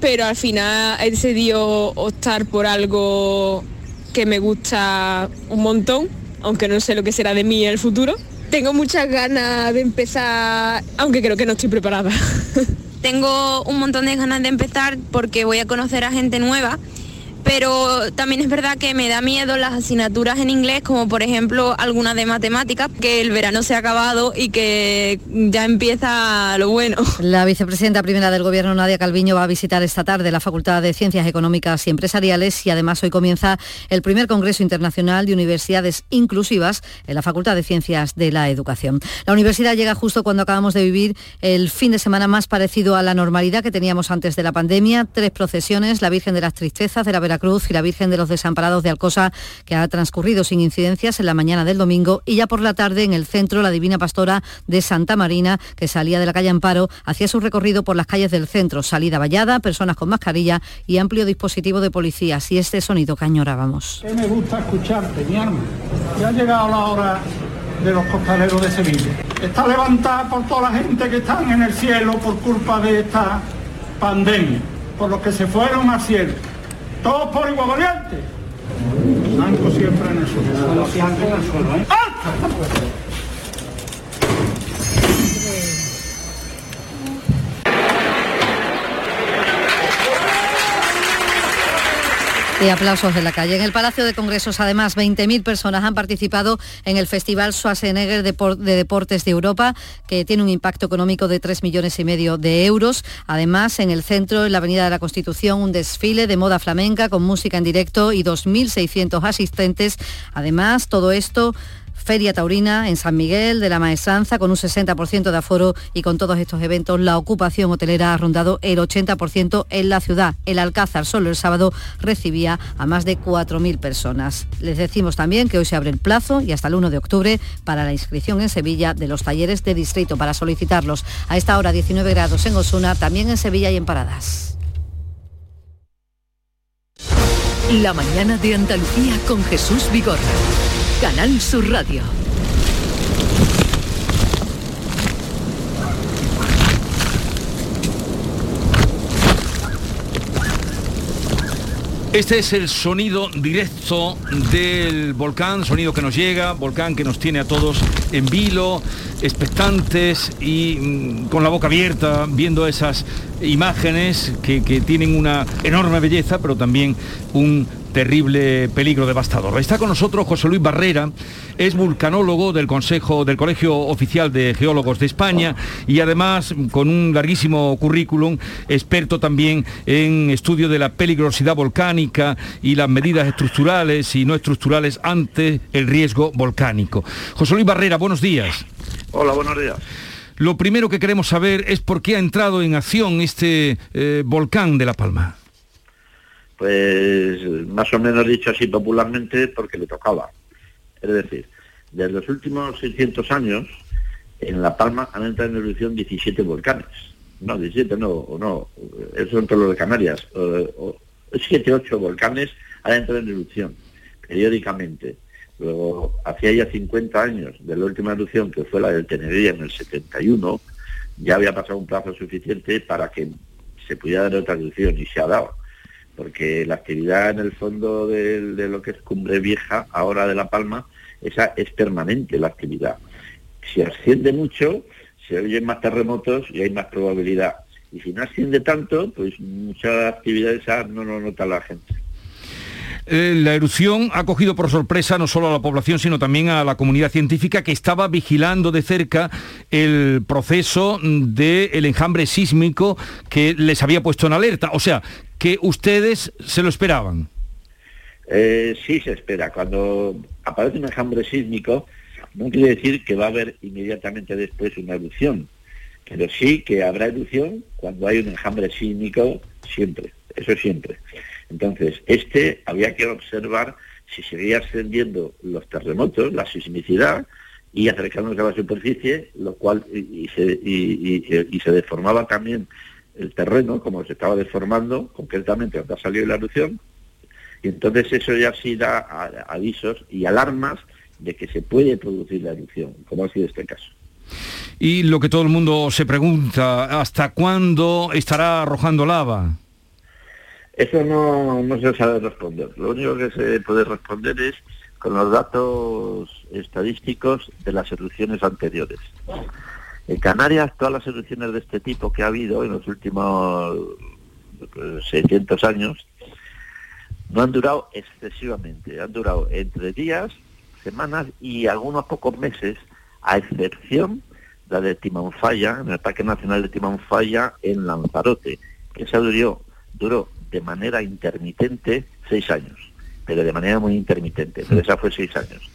pero al final he decidido optar por algo que me gusta un montón aunque no sé lo que será de mí en el futuro. Tengo muchas ganas de empezar, aunque creo que no estoy preparada. Tengo un montón de ganas de empezar porque voy a conocer a gente nueva pero también es verdad que me da miedo las asignaturas en inglés, como por ejemplo algunas de matemáticas, que el verano se ha acabado y que ya empieza lo bueno. La vicepresidenta primera del Gobierno, Nadia Calviño, va a visitar esta tarde la Facultad de Ciencias Económicas y Empresariales y además hoy comienza el primer Congreso Internacional de Universidades Inclusivas en la Facultad de Ciencias de la Educación. La universidad llega justo cuando acabamos de vivir el fin de semana más parecido a la normalidad que teníamos antes de la pandemia. Tres procesiones, la Virgen de las Tristezas, de la Vera Cruz y la Virgen de los Desamparados de Alcosa, que ha transcurrido sin incidencias en la mañana del domingo, y ya por la tarde en el centro la Divina Pastora de Santa Marina, que salía de la calle Amparo, hacía su recorrido por las calles del centro, salida vallada, personas con mascarilla y amplio dispositivo de policías. Y este sonido que añorábamos. me gusta escucharte, mi arma. Ya ha llegado la hora de los costaleros de Sevilla. Está levantada por toda la gente que están en el cielo por culpa de esta pandemia, por los que se fueron al cielo. Todos por igual valiente. Blanco siempre en el suelo. Siempre en el suelo, ¿eh? Y aplausos de la calle. En el Palacio de Congresos, además, 20.000 personas han participado en el Festival Schwarzenegger de Deportes de Europa, que tiene un impacto económico de 3 millones y medio de euros. Además, en el centro, en la Avenida de la Constitución, un desfile de moda flamenca con música en directo y 2.600 asistentes. Además, todo esto Feria Taurina en San Miguel de la Maestranza con un 60% de aforo y con todos estos eventos la ocupación hotelera ha rondado el 80% en la ciudad. El Alcázar solo el sábado recibía a más de 4.000 personas. Les decimos también que hoy se abre el plazo y hasta el 1 de octubre para la inscripción en Sevilla de los talleres de distrito para solicitarlos. A esta hora 19 grados en Osuna, también en Sevilla y en Paradas. La mañana de Andalucía con Jesús Vigorra. Canal Sur Radio. Este es el sonido directo del volcán, sonido que nos llega, volcán que nos tiene a todos en vilo, expectantes y mm, con la boca abierta, viendo esas imágenes que, que tienen una enorme belleza, pero también un terrible peligro devastador. Está con nosotros José Luis Barrera, es vulcanólogo del Consejo del Colegio Oficial de Geólogos de España y además con un larguísimo currículum, experto también en estudio de la peligrosidad volcánica y las medidas estructurales y no estructurales ante el riesgo volcánico. José Luis Barrera, buenos días. Hola, buenos días. Lo primero que queremos saber es por qué ha entrado en acción este eh, volcán de La Palma. Pues más o menos dicho así popularmente porque le tocaba. Es decir, desde los últimos 600 años en La Palma han entrado en erupción 17 volcanes. No, 17 no, no, eso entre los de Canarias. 7, 8 volcanes han entrado en erupción periódicamente. Luego, hacía ya 50 años de la última erupción, que fue la del Tenerife en el 71, ya había pasado un plazo suficiente para que se pudiera dar otra erupción y se ha dado porque la actividad en el fondo de, lo que es Cumbre Vieja, ahora de La Palma, esa es permanente la actividad. Si asciende mucho, se oyen más terremotos y hay más probabilidad. Y si no asciende tanto, pues muchas actividades no lo nota la gente. Eh, la erupción ha cogido por sorpresa no solo a la población, sino también a la comunidad científica que estaba vigilando de cerca el proceso del enjambre sísmico que les había puesto en alerta. O sea, que ustedes se lo esperaban. Eh, sí se espera. Cuando aparece un enjambre sísmico, no quiere decir que va a haber inmediatamente después una erupción, pero sí que habrá erupción cuando hay un enjambre sísmico siempre, eso siempre. Entonces, este había que observar si seguía ascendiendo los terremotos, la sismicidad, y acercándose a la superficie, lo cual y, se, deformaba también el terreno, como se estaba deformando, concretamente cuando ha salido la erupción, y entonces eso ya sí da avisos y alarmas de que se puede producir la erupción, como ha sido este caso. Y lo que todo el mundo se pregunta, ¿hasta cuándo estará arrojando lava? Eso no, se sabe responder. Lo único que se puede responder es con los datos estadísticos de las erupciones anteriores. En Canarias, todas las erupciones de este tipo que ha habido en los últimos 600 pues, años no han durado excesivamente, han durado entre días, semanas y algunos pocos meses, a excepción de la de Timanfaya, en el Parque Nacional de Timanfaya en Lanzarote, que esa duró, duró de manera intermitente seis años, pero de manera muy intermitente, pero esa fue seis años.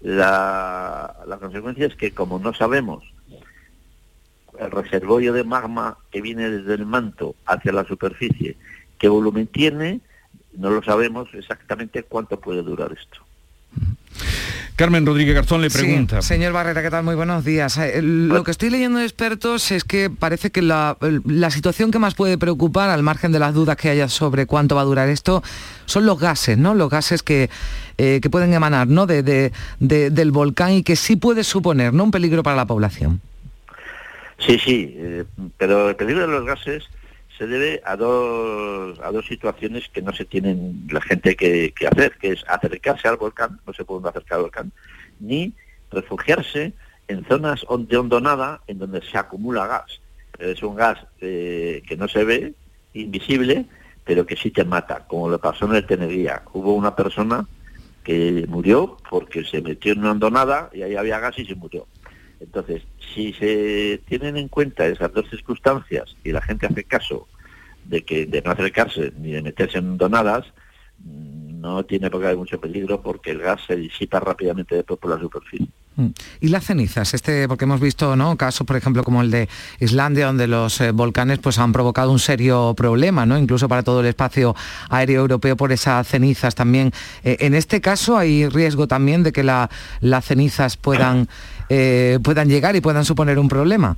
La, consecuencia es que como no sabemos el reservorio de magma que viene desde el manto hacia la superficie, qué volumen tiene, no lo sabemos exactamente cuánto puede durar esto. Carmen Rodríguez Garzón le pregunta. señor Barrera, ¿qué tal? Muy buenos días. Eh, Lo que estoy leyendo de expertos es que parece que la, la situación que más puede preocupar, al margen de las dudas que haya sobre cuánto va a durar esto, son los gases, ¿no? Los gases que, eh, que pueden emanar ¿no? De, de- de- del volcán y que sí puede suponer ¿no? un peligro para la población. Sí, sí, eh, pero el peligro de los gases se debe a dos, a dos situaciones que no se tienen la gente que, hacer, que es acercarse al volcán, no se puede acercar al volcán, ni refugiarse en zonas de hondonada en donde se acumula gas. Es un gas eh, que no se ve, invisible, pero que sí te mata, como le pasó en el Tenería. Hubo una persona que murió porque se metió en una hondonada y ahí había gas y se murió. Entonces, si se tienen en cuenta esas dos circunstancias y la gente hace caso de que de no acercarse ni de meterse en donadas, mm, no tiene por qué haber mucho peligro porque el gas se disipa rápidamente después por la superficie. Mm. Y las cenizas, este, porque hemos visto ¿no? casos, por ejemplo, como el de Islandia, donde los eh, volcanes pues, han provocado un serio problema, ¿no? incluso para todo el espacio aéreo europeo por esas cenizas también. Eh, en este caso hay riesgo también de que la- las cenizas puedan, eh, puedan llegar y puedan suponer un problema.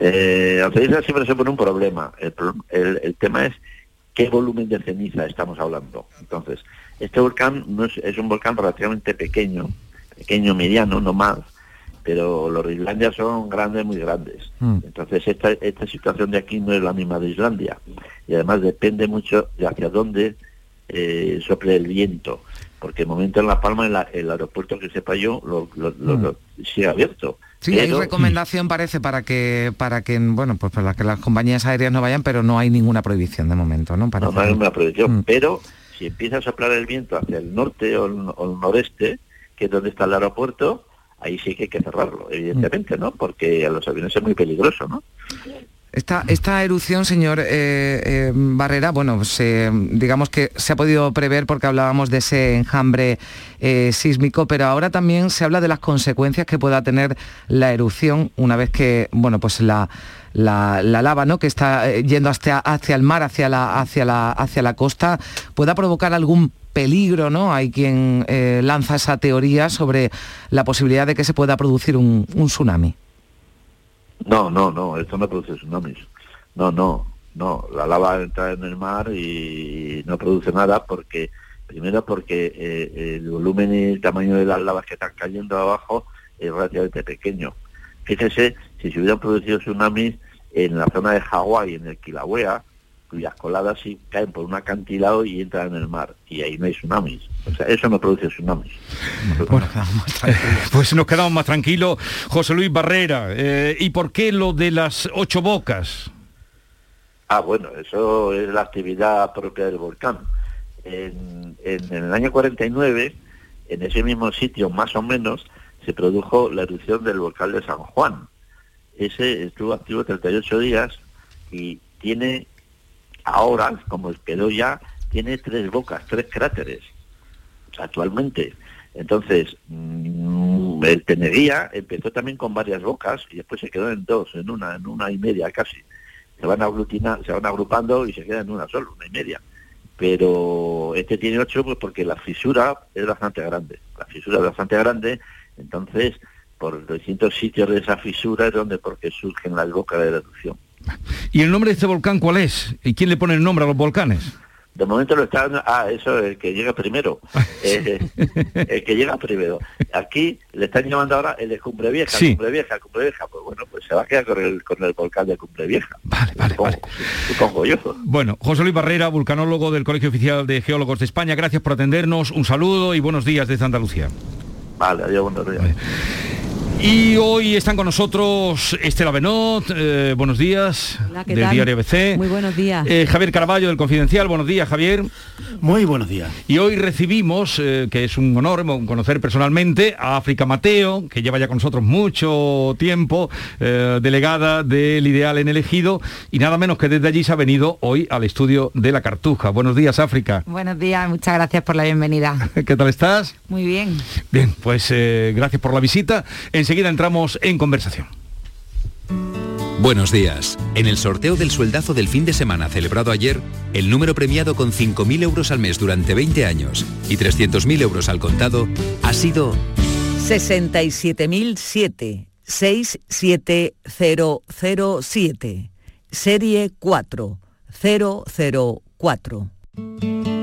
Eh, ceniza siempre se pone un problema. El, el- el tema es qué volumen de ceniza estamos hablando. Entonces, este volcán no es, es un volcán relativamente pequeño, pequeño, mediano, no más, pero los de Islandia son grandes, muy grandes. Entonces, esta, esta situación de aquí no es la misma de Islandia. Y además depende mucho de hacia dónde eh, sople el viento. Porque de momento en La Palma, el, a- el aeropuerto que sepa yo, lo, lo- lo- lo- sigue abierto. Sí, hay recomendación parece para que para que bueno pues para que las compañías aéreas no vayan, pero no hay ninguna prohibición de momento, ¿no? No, Parece. no hay una prohibición, pero si empieza a soplar el viento hacia el norte o el, o el noreste, que es donde está el aeropuerto, ahí sí que hay que cerrarlo, evidentemente, ¿no? Porque a los aviones es muy peligroso, ¿no? Esta, esta erupción, señor eh, eh, Barrera, bueno, digamos que se ha podido prever porque hablábamos de ese enjambre eh, sísmico, pero ahora también se habla de las consecuencias que pueda tener la erupción una vez que, bueno, pues la, la, la lava, ¿no? Que está yendo hacia, hacia el mar, hacia la, hacia la, hacia la costa, pueda provocar algún peligro, ¿no? Hay quien lanza esa teoría sobre la posibilidad de que se pueda producir un tsunami. No, no, no, esto no produce tsunamis. No, no, no, la lava entra en el mar y no produce nada porque, primero porque eh, el volumen y el tamaño de las lavas que están cayendo abajo es relativamente pequeño. Fíjese, si se hubieran producido tsunamis en la zona de Hawái, en el Kilauea, cuyas coladas sí caen por un acantilado y entran en el mar, y ahí no hay tsunamis. O sea, eso no produce tsunamis. Pues nos quedamos más tranquilos. José Luis Barrera, eh, ¿y por qué lo de las ocho bocas? Ah, bueno, eso es la actividad propia del volcán. En, en- en el año 49, en ese mismo sitio, más o menos, se produjo la erupción del volcán de San Juan. Ese estuvo activo 38 días y tiene ahora, como quedó ya, tiene tres bocas, tres cráteres, actualmente. Entonces, mm, el Tenería empezó también con varias bocas y después se quedó en dos, en una, en una y media casi se van aglutinar, se van agrupando y se quedan en una sola, una y media. Pero este tiene ocho pues porque la fisura es bastante grande. La fisura es bastante grande, entonces por distintos sitios de esa fisura es donde porque surgen las bocas de la erupción. ¿Y el nombre de este volcán cuál es? ¿Y quién le pone el nombre a los volcanes? De momento lo están, ah, eso, el que llega primero, Eh, el que llega primero. Aquí le están llamando ahora el de Cumbre Vieja, Sí. Cumbre Vieja, Cumbre Vieja, pues bueno, pues se va a quedar con el, con el volcán de Cumbre Vieja. Vale, vale, supongo, supongo yo. Bueno, José Luis Barrera, vulcanólogo del Colegio Oficial de Geólogos de España, gracias por atendernos, un saludo y buenos días desde Andalucía. Vale, adiós, buenos días. Y hoy están con nosotros Estela Benot, eh, buenos días, Hola, ¿qué del tal? diario ABC. Muy buenos días. Eh, Javier Caraballo del Confidencial, buenos días Javier. Muy buenos días. Y hoy recibimos, eh, que es un honor conocer personalmente, a África Mateo, que lleva ya con nosotros mucho tiempo, eh, delegada del Ideal en el Ejido, y nada menos que desde allí se ha venido hoy al estudio de la Cartuja. Buenos días África. Buenos días, muchas gracias por la bienvenida. ¿Qué tal estás? Muy bien. Bien, pues eh, gracias por la visita. Enseguida entramos en conversación. Buenos días. En el sorteo del sueldazo del fin de semana celebrado ayer, el número premiado con 5.000 euros al mes durante 20 años y 300.000 euros al contado ha sido 67.007 67007 Serie 4004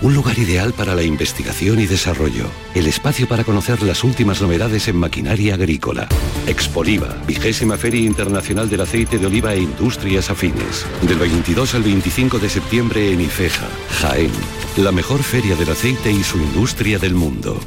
Un lugar ideal para la investigación y desarrollo. El espacio para conocer las últimas novedades en maquinaria agrícola. Expoliva, vigésima Feria Internacional del Aceite de Oliva e Industrias Afines. Del 22 al 25 de septiembre en Ifeja, Jaén. La mejor feria del aceite y su industria del mundo.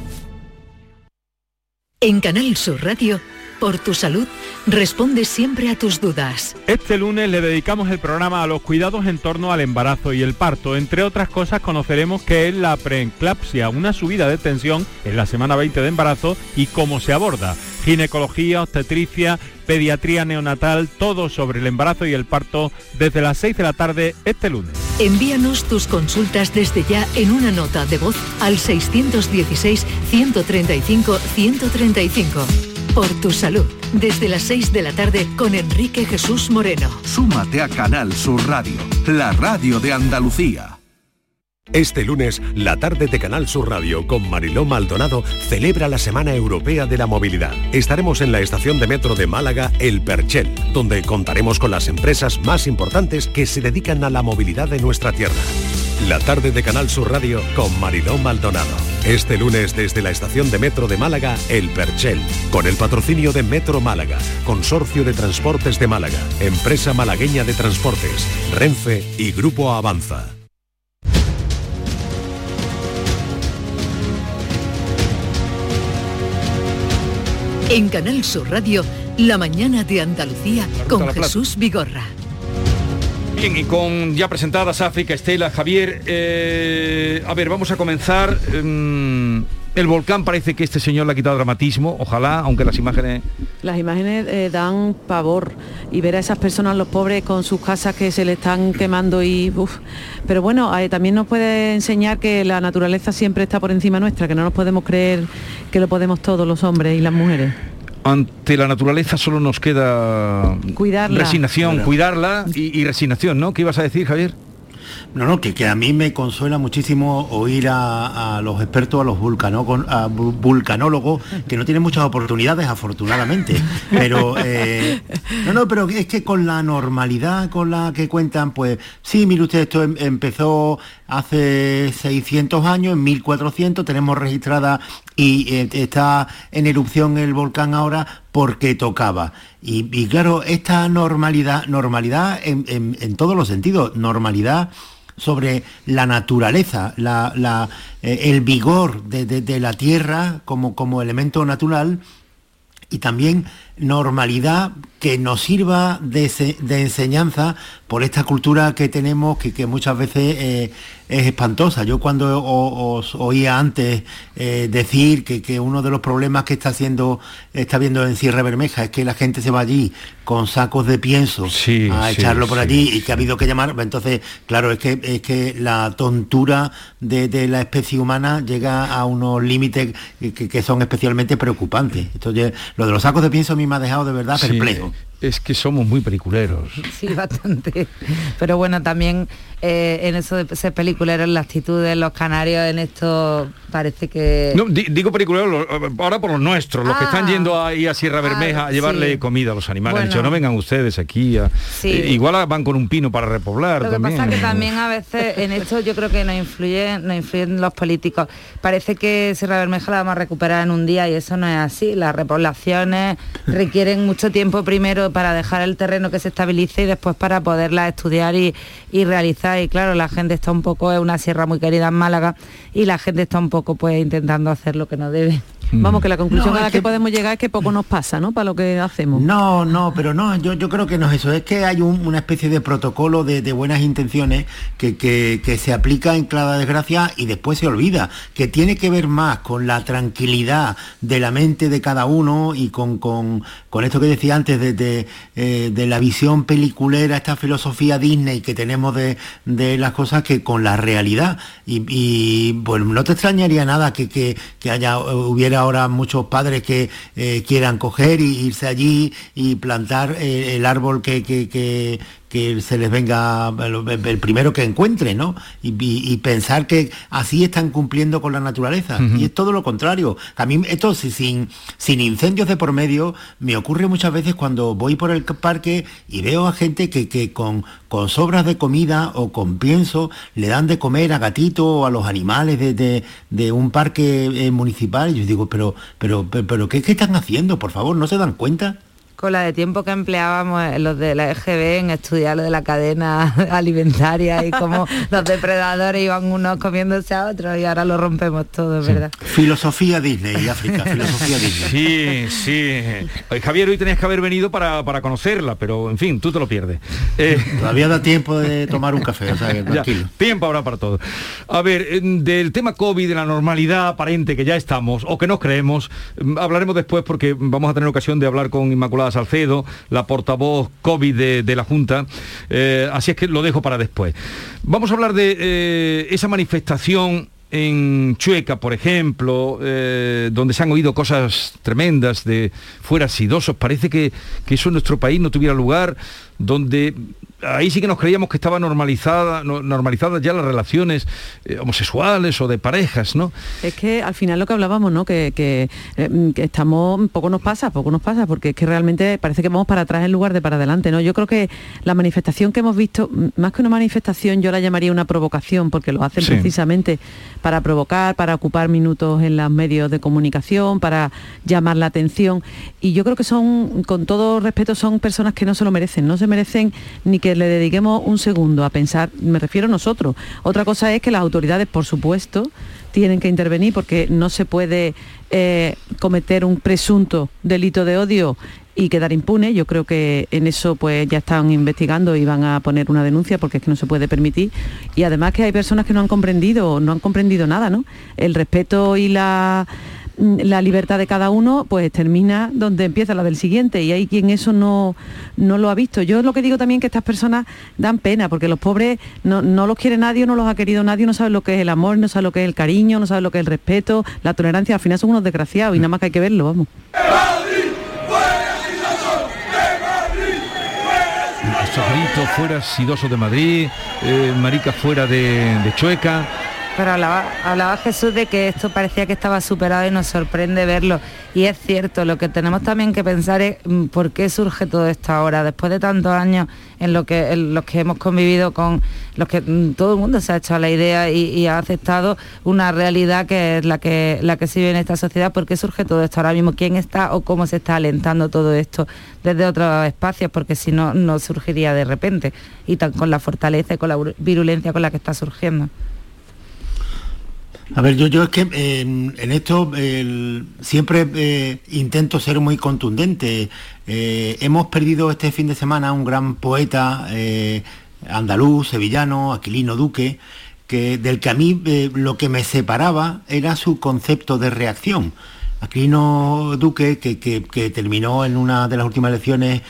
En Canal Sur Radio, por tu salud, responde siempre a tus dudas. Este lunes le dedicamos el programa a los cuidados en torno al embarazo y el parto. Entre otras cosas conoceremos qué es la preeclampsia, una subida de tensión en la semana 20 de embarazo y cómo se aborda. Ginecología, obstetricia, pediatría neonatal, todo sobre el embarazo y el parto desde las 6 de la tarde este lunes. Envíanos tus consultas desde ya en una nota de voz al 616-135-135. Por tu salud, desde las 6 de la tarde con Enrique Jesús Moreno. Súmate a Canal Sur Radio, la radio de Andalucía. Este lunes, la tarde de Canal Sur Radio con Mariló Maldonado celebra la Semana Europea de la Movilidad. Estaremos en la estación de metro de Málaga, El Perchel, donde contaremos con las empresas más importantes que se dedican a la movilidad de nuestra tierra. La tarde de Canal Sur Radio con Mariló Maldonado. Este lunes desde la estación de metro de Málaga, El Perchel, con el patrocinio de Metro Málaga, Consorcio de Transportes de Málaga, Empresa Malagueña de Transportes, Renfe y Grupo Avanza. En Canal Sur Radio, la mañana de Andalucía con. Jesús Vigorra. Bien, y con ya presentadas África, Estela, Javier, eh, a ver, vamos a comenzar. mm, el volcán parece que este señor le ha quitado dramatismo, ojalá, aunque las imágenes... Las imágenes eh, dan pavor y ver a esas personas, los pobres, con sus casas que se le están quemando y... uf. Pero bueno, eh, también nos puede enseñar que la naturaleza siempre está por encima nuestra, que no nos podemos creer que lo podemos todos los hombres y las mujeres. Ante la naturaleza solo nos queda Cuidarla. resignación, Claro. cuidarla y, y resignación, ¿no? ¿Qué ibas a decir, Javier? No, no, que, que a mí me consuela muchísimo oír a, los expertos, a los vulcanólogos, que no tienen muchas oportunidades, afortunadamente. Pero, eh, no, no, pero es que con la normalidad con la que cuentan, pues, sí, mire usted, esto em- empezó hace 600 años, en 1400, tenemos registrada y eh, está en erupción el volcán ahora porque tocaba. Y, claro, esta normalidad, normalidad en, en- en todos los sentidos, normalidad sobre la naturaleza, la- la, eh, el vigor de, de- de la tierra como, como elemento natural y también normalidad que nos sirva de, de enseñanza por esta cultura que tenemos que, que muchas veces eh, es espantosa. Yo cuando os oía antes eh, decir que, que uno de los problemas que está haciendo, está viendo en Sierra Bermeja es que la gente se va allí con sacos de pienso a sí, echarlo por sí. allí y que ha habido que llamar, entonces, claro, es que es que la tontura de, de la especie humana llega a unos límites que, que- son especialmente preocupantes. Entonces, lo de los sacos de pienso a mí me ha dejado de verdad Sí. Es que somos muy peliculeros. Sí, bastante. Pero bueno, también eh, en eso de ser peliculeros, la actitud de los canarios en esto parece que... No, di- digo peliculeros ahora por los nuestros, los que están Ah. yendo ahí a Sierra Bermeja a llevarle sí. comida a los animales. Han Bueno. dicho, no vengan ustedes aquí. a-". Sí. Eh, igual van con un pino para repoblar Lo que también. pasa que también a veces en esto yo creo que nos influyen, nos influyen los políticos. Parece que Sierra Bermeja la vamos a recuperar en un día y eso no es así. Las repoblaciones requieren mucho tiempo primero para dejar el terreno que se estabilice y después para poderlas estudiar y, y realizar. Y claro, la gente está un poco, es una sierra muy querida en Málaga y la gente está un poco pues intentando hacer lo que no debe. Vamos, que la conclusión No, a la que... que- podemos llegar es que poco nos pasa, ¿no? Para lo que hacemos. No, no, pero no, yo, yo creo que no es eso, es que hay un- una especie de protocolo de, de buenas intenciones que, que- que se aplica en cada desgracia y después se olvida, que tiene que ver más con la tranquilidad de la mente de cada uno y con, con- con esto que decía antes de, de, eh, de la visión peliculera, esta filosofía Disney que tenemos de, de las cosas que con la realidad. Y, y, pues no te extrañaría nada que, que- que haya, hubiera ahora muchos padres que eh, quieran coger y irse allí y plantar eh, el árbol que, que se les venga el, primero que encuentre, ¿no? Y, y- y pensar que así están cumpliendo con la naturaleza. Y es todo lo contrario. A mí esto si- sin, sin incendios de por medio me ocurre muchas veces cuando voy por el parque y veo a gente que, que con, con sobras de comida o con pienso le dan de comer a gatito o a los animales de, de- de un parque eh, municipal. Y yo digo, pero, pero, pero, pero ¿qué, ¿qué están haciendo? Por favor, ¿no se dan cuenta? Con la de tiempo que empleábamos eh, los de la EGB en estudiar lo de la cadena alimentaria y cómo los depredadores iban unos comiéndose a otros y ahora lo rompemos todo, es verdad. Filosofía Disney, África, filosofía Disney. Sí, sí. Eh, Javier, hoy tenías que haber venido para, para conocerla, pero en fin, tú te lo pierdes. Eh, Todavía da tiempo de tomar un café, o sea que Ya, tranquilo. tiempo habrá para todo. A ver, eh, del tema COVID, de la normalidad aparente que ya estamos, o que nos creemos, mm, hablaremos después porque vamos a tener ocasión de hablar con Inmaculada Salcedo, la portavoz COVID de, la Junta, eh, así es que lo dejo para después. Vamos a hablar de eh, esa manifestación en Chueca, por ejemplo, eh, donde se han oído cosas tremendas de fuera sidosos. Parece que, que eso en nuestro país no tuviera lugar, donde ahí sí que nos creíamos que estaban normalizada, no- normalizadas ya las relaciones eh, homosexuales o de parejas, ¿no? Es que al final lo que hablábamos, ¿no? Que, que, eh, que estamos, poco nos pasa, poco nos pasa, porque es que realmente parece que vamos para atrás en lugar de para adelante, ¿no? Yo creo que la manifestación que hemos visto, más que una manifestación, yo la llamaría una provocación, porque lo hacen Sí. precisamente para provocar, para ocupar minutos en los medios de comunicación, para llamar la atención. Y yo creo que son, con todo respeto, son personas que no se lo merecen, no se merecen ni que le dediquemos un segundo a pensar, me refiero a nosotros. Otra cosa es que las autoridades, por supuesto, tienen que intervenir porque no se puede eh, cometer un presunto delito de odio y quedar impune. Yo creo que en eso pues ya están investigando y van a poner una denuncia porque es que no se puede permitir. Y además que hay personas que no han comprendido, no han comprendido nada, ¿no? El respeto y la la libertad de cada uno pues termina donde empieza la del siguiente y hay quien eso no, no lo ha visto. Yo lo que digo también que estas personas dan pena porque los pobres no, no los quiere nadie, no los ha querido nadie, no saben lo que es el amor, no saben lo que es el cariño, no saben lo que es el respeto, la tolerancia, al final son unos desgraciados y nada más que hay que verlo, vamos. Fuera sidoso de Madrid, eh, marica fuera de, de Chueca. Pero hablaba, Jesús de que esto parecía que estaba superado y nos sorprende verlo. Y es cierto, lo que tenemos también que pensar es mm, por qué surge todo esto ahora, después de tantos años en, lo que, los que hemos convivido con los que mm, todo el mundo se ha hecho a la idea y, ha aceptado una realidad que es la que, la que se en esta sociedad, por qué surge todo esto ahora mismo, quién está o cómo se está alentando todo esto desde otros espacios, porque si no, no surgiría de repente y tan, con la fortaleza y con la virulencia con la que está surgiendo. A ver, yo, es que eh, en esto siempre eh, intento ser muy contundente. Eh, hemos perdido este fin de semana un gran poeta eh, andaluz, sevillano, Aquilino Duque, que, del que a mí lo que me separaba era su concepto de reacción. Aquilino Duque, que, que- terminó en una de las últimas elecciones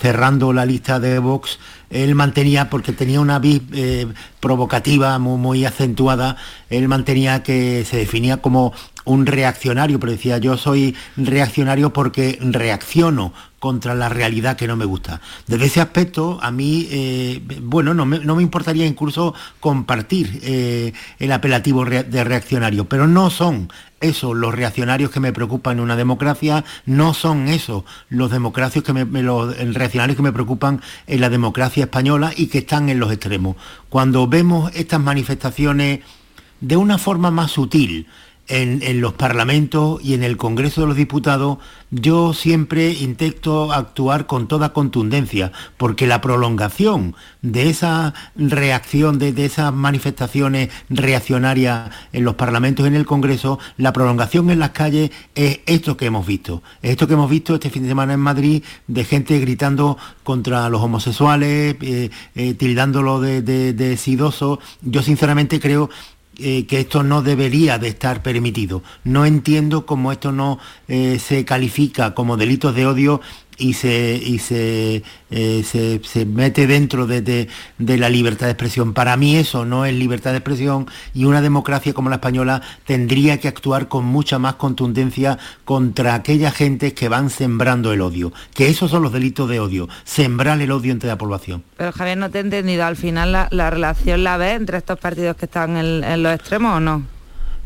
cerrando la lista de Vox, él mantenía, porque tenía una vis eh, provocativa muy, muy acentuada, él mantenía que se definía como, un reaccionario, pero decía yo soy reaccionario porque reacciono contra la realidad que no me gusta. Desde ese aspecto, a mí, eh, bueno, no me, importaría incluso compartir eh, el apelativo de reaccionario, pero no son esos los reaccionarios que me preocupan en una democracia, no son esos los democracios que me, los reaccionarios que me preocupan en la democracia española y que están en los extremos. Cuando vemos estas manifestaciones de una forma más sutil, en, los parlamentos y en el Congreso de los Diputados, yo siempre intento actuar con toda contundencia, porque la prolongación de esa reacción, de, esas manifestaciones reaccionarias en los parlamentos y en el Congreso, la prolongación en las calles es esto que hemos visto. esto que hemos visto este fin de semana en Madrid, de gente gritando contra los homosexuales, eh, eh, tildándolo de, de sidoso. Yo sinceramente creo eh, que esto no debería de estar permitido. No entiendo cómo esto no eh, se califica como delitos de odio y se, y se, eh, se, mete dentro de, la libertad de expresión. Para mí eso no es libertad de expresión y una democracia como la española tendría que actuar con mucha más contundencia contra aquellas gentes que van sembrando el odio, que esos son los delitos de odio, sembrar el odio entre la población. Pero Javier, ¿no te he entendido al final la, relación la ves entre estos partidos que están en los extremos o no?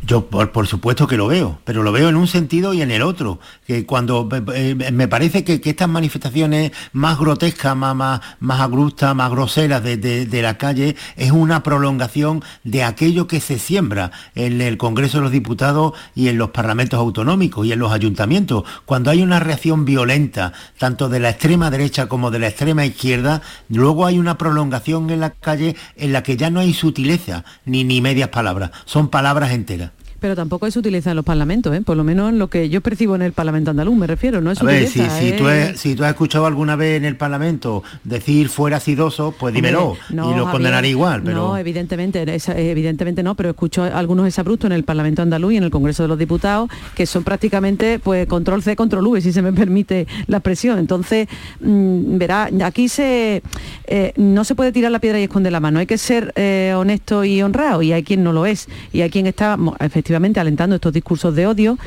Yo por, supuesto que lo veo, pero lo veo en un sentido y en el otro. Que cuando eh, eh, me parece que, estas manifestaciones más grotescas, más, más, más más groseras de, la calle, es una prolongación de aquello que se siembra en el Congreso de los Diputados y en los parlamentos autonómicos y en los ayuntamientos. Cuando hay una reacción violenta, tanto de la extrema derecha como de la extrema izquierda, luego hay una prolongación en la calle en la que ya no hay sutileza ni, ni medias palabras, son palabras enteras pero tampoco se utiliza en los parlamentos, ¿eh? por lo menos en lo que yo percibo en el Parlamento andaluz, me refiero, no es A ver, si, tú si, tú has, escuchado alguna vez en el Parlamento decir fuera sidoso, pues dímelo y lo condenaré igual. Pero... No, evidentemente, evidentemente no, pero escucho algunos exabruptos en el Parlamento andaluz y en el Congreso de los Diputados que son prácticamente pues control C, control V, si se me permite la expresión. Entonces, mm, verá, aquí se eh, no se puede tirar la piedra y esconder la mano, hay que ser eh, honesto y honrado y hay quien no lo es y hay quien está efectivamente alentando estos discursos de odio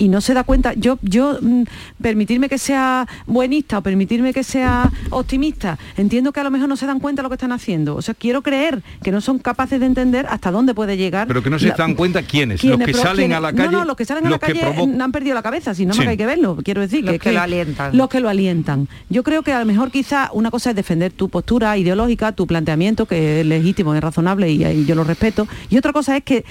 y no se da cuenta, yo, yo mm, permitirme que sea buenista o permitirme que sea optimista, entiendo que a lo mejor no se dan cuenta de lo que están haciendo. O sea, quiero creer que no son capaces de entender hasta dónde puede llegar. Pero que no se dan cuenta quiénes, los que salen a la calle. No, no, los que salen a la calle no han perdido la cabeza, sino más que hay que verlo. Quiero decir los que, lo alientan. Los que lo alientan. Yo creo que a lo mejor quizá una cosa es defender tu postura ideológica, tu planteamiento, que es legítimo, es razonable y, yo lo respeto. Y otra cosa es que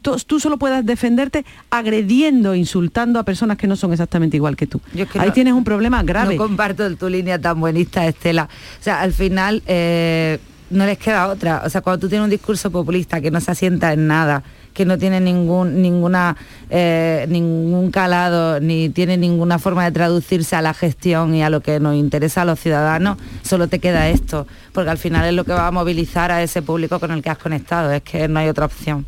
tú, tú solo puedas defenderte agrediendo, insultando a personas que no son exactamente igual que tú. Ahí tienes un problema grave. No comparto tu línea tan buenista, Estela. O sea, al final eh, no les queda otra. O sea, cuando tú tienes un discurso populista que no se asienta en nada, que no tiene ningún, ninguna, eh, ningún calado, ni tiene ninguna forma de traducirse a la gestión y a lo que nos interesa a los ciudadanos, solo te queda esto, porque al final es lo que va a movilizar a ese público con el que has conectado, es que no hay otra opción.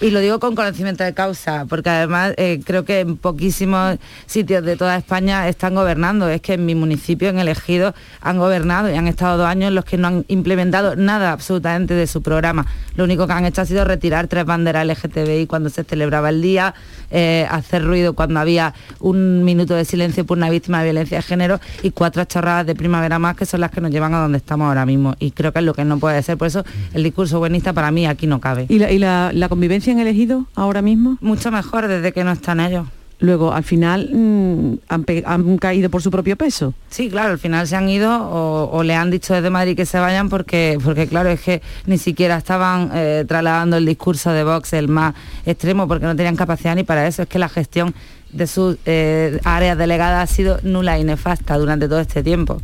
Y lo digo con conocimiento de causa, porque además eh, creo que en poquísimos sitios de toda España están gobernando. Es que en mi municipio, en el Ejido, han gobernado y han estado dos años en los que no han implementado nada absolutamente de su programa. Lo único que han hecho ha sido retirar tres banderas LGTBI cuando se celebraba el día, eh, hacer ruido cuando había un minuto de silencio por una víctima de violencia de género y cuatro chorradas de primavera más que son las que nos llevan a donde estamos ahora mismo. Y creo que es lo que no puede ser. Por eso el discurso buenista para mí aquí no cabe. ¿Y la convivencia han elegido ahora mismo? Mucho mejor desde que no están ellos. Luego, al final, mm, han, caído por su propio peso. Sí, claro, al final se han ido o, le han dicho desde Madrid que se vayan porque, porque claro, es que ni siquiera estaban eh, trasladando el discurso de Vox, el más extremo, porque no tenían capacidad ni para eso. Es que la gestión de sus eh, áreas delegadas ha sido nula y nefasta durante todo este tiempo.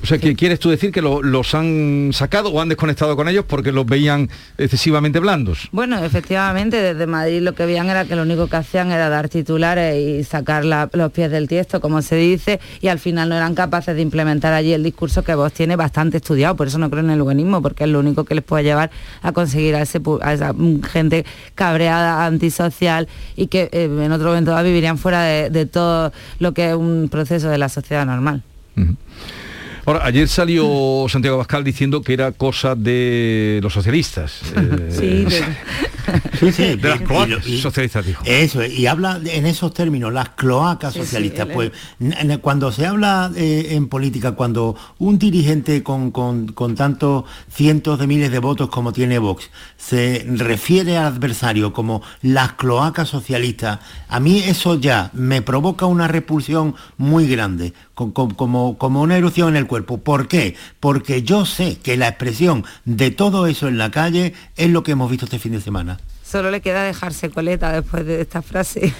O sea, que ¿quieres tú decir que los han sacado o han desconectado con ellos porque los veían excesivamente blandos? Bueno, efectivamente, desde Madrid lo que veían era que lo único que hacían era dar titulares y sacar los pies del tiesto, como se dice, y al final no eran capaces de implementar allí el discurso que vos tiene bastante estudiado. Por eso no creo en el humanismo, porque es lo único que les puede llevar a conseguir a, ese, esa gente cabreada, antisocial y que eh, en otro momento vivirían fuera de, todo lo que es un proceso de la sociedad normal. Ahora, ayer salió Santiago Bascal diciendo que era cosa de los socialistas. sí, Sí, sí, de las cloacas y- y- socialistas, dijo. Eso, es, y habla en esos términos, las cloacas Sí, socialistas. pues cuando se habla eh, en política, cuando un dirigente con, con- con tantos cientos de miles de votos como tiene Vox se refiere al adversario como las cloacas socialistas, a mí eso ya me provoca una repulsión muy grande, con- con- como, como una erupción en el cuerpo. ¿Por qué? Porque yo sé que la expresión de todo eso en la calle es lo que hemos visto este fin de semana. Solo le queda dejarse coleta después de esta frase.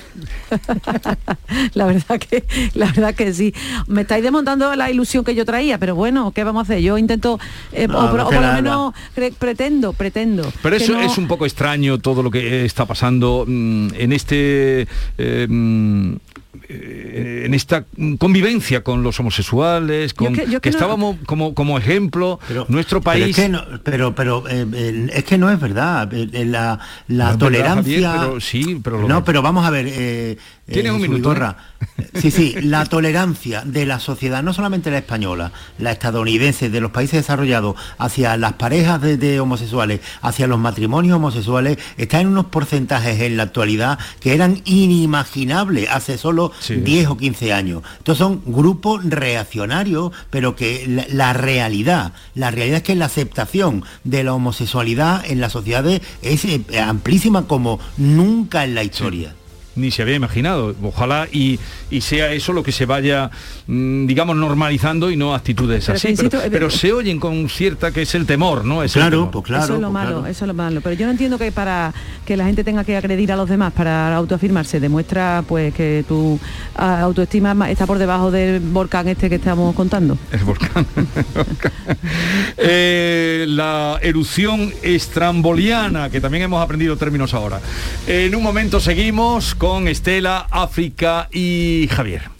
La verdad que, la verdad que sí. Me estáis desmontando la ilusión que yo traía, pero bueno, ¿qué vamos a hacer? Yo intento, eh, No, o, por- o por la- lo menos pretendo, pretendo. Pero eso no- es un poco extraño todo lo que está pasando mm, en este eh, mm, en esta convivencia con los homosexuales, con que- yo que, que no- estábamos como, como ejemplo nuestro Pero país. es que no, pero, pero eh, eh, es que no es verdad. Eh, eh, la la No es verdad, tolerancia. Javier, pero sí, pero lo no, es. pero vamos a ver. Eh, Tienes eh, un minuto, Vigorra. Sí, sí, la tolerancia de la sociedad, no solamente la española, la estadounidense, de los países desarrollados, hacia las parejas de, de homosexuales, hacia los matrimonios homosexuales, está en unos porcentajes en la actualidad que eran inimaginables hace solo 10 o 15 años. Estos son grupos reaccionarios, pero que la, la realidad, la realidad es que la aceptación de la homosexualidad en las sociedades es eh, amplísima como nunca en la historia. Ni se había imaginado. Ojalá y, y sea eso lo que se vaya, mm, digamos, normalizando y no actitudes Pero así. insisto, pero, eh, pero se oyen con cierta que es el temor, ¿no? Es el temor. eso es lo malo, eso es lo malo. Pero yo no entiendo que para que la gente tenga que agredir a los demás para autoafirmarse, demuestra pues que tu ah, autoestima ma- está por debajo del volcán este que estamos contando. El volcán. Eh, la erupción estramboliana, que también hemos aprendido términos ahora. En un momento seguimos con Estela, África y Javier.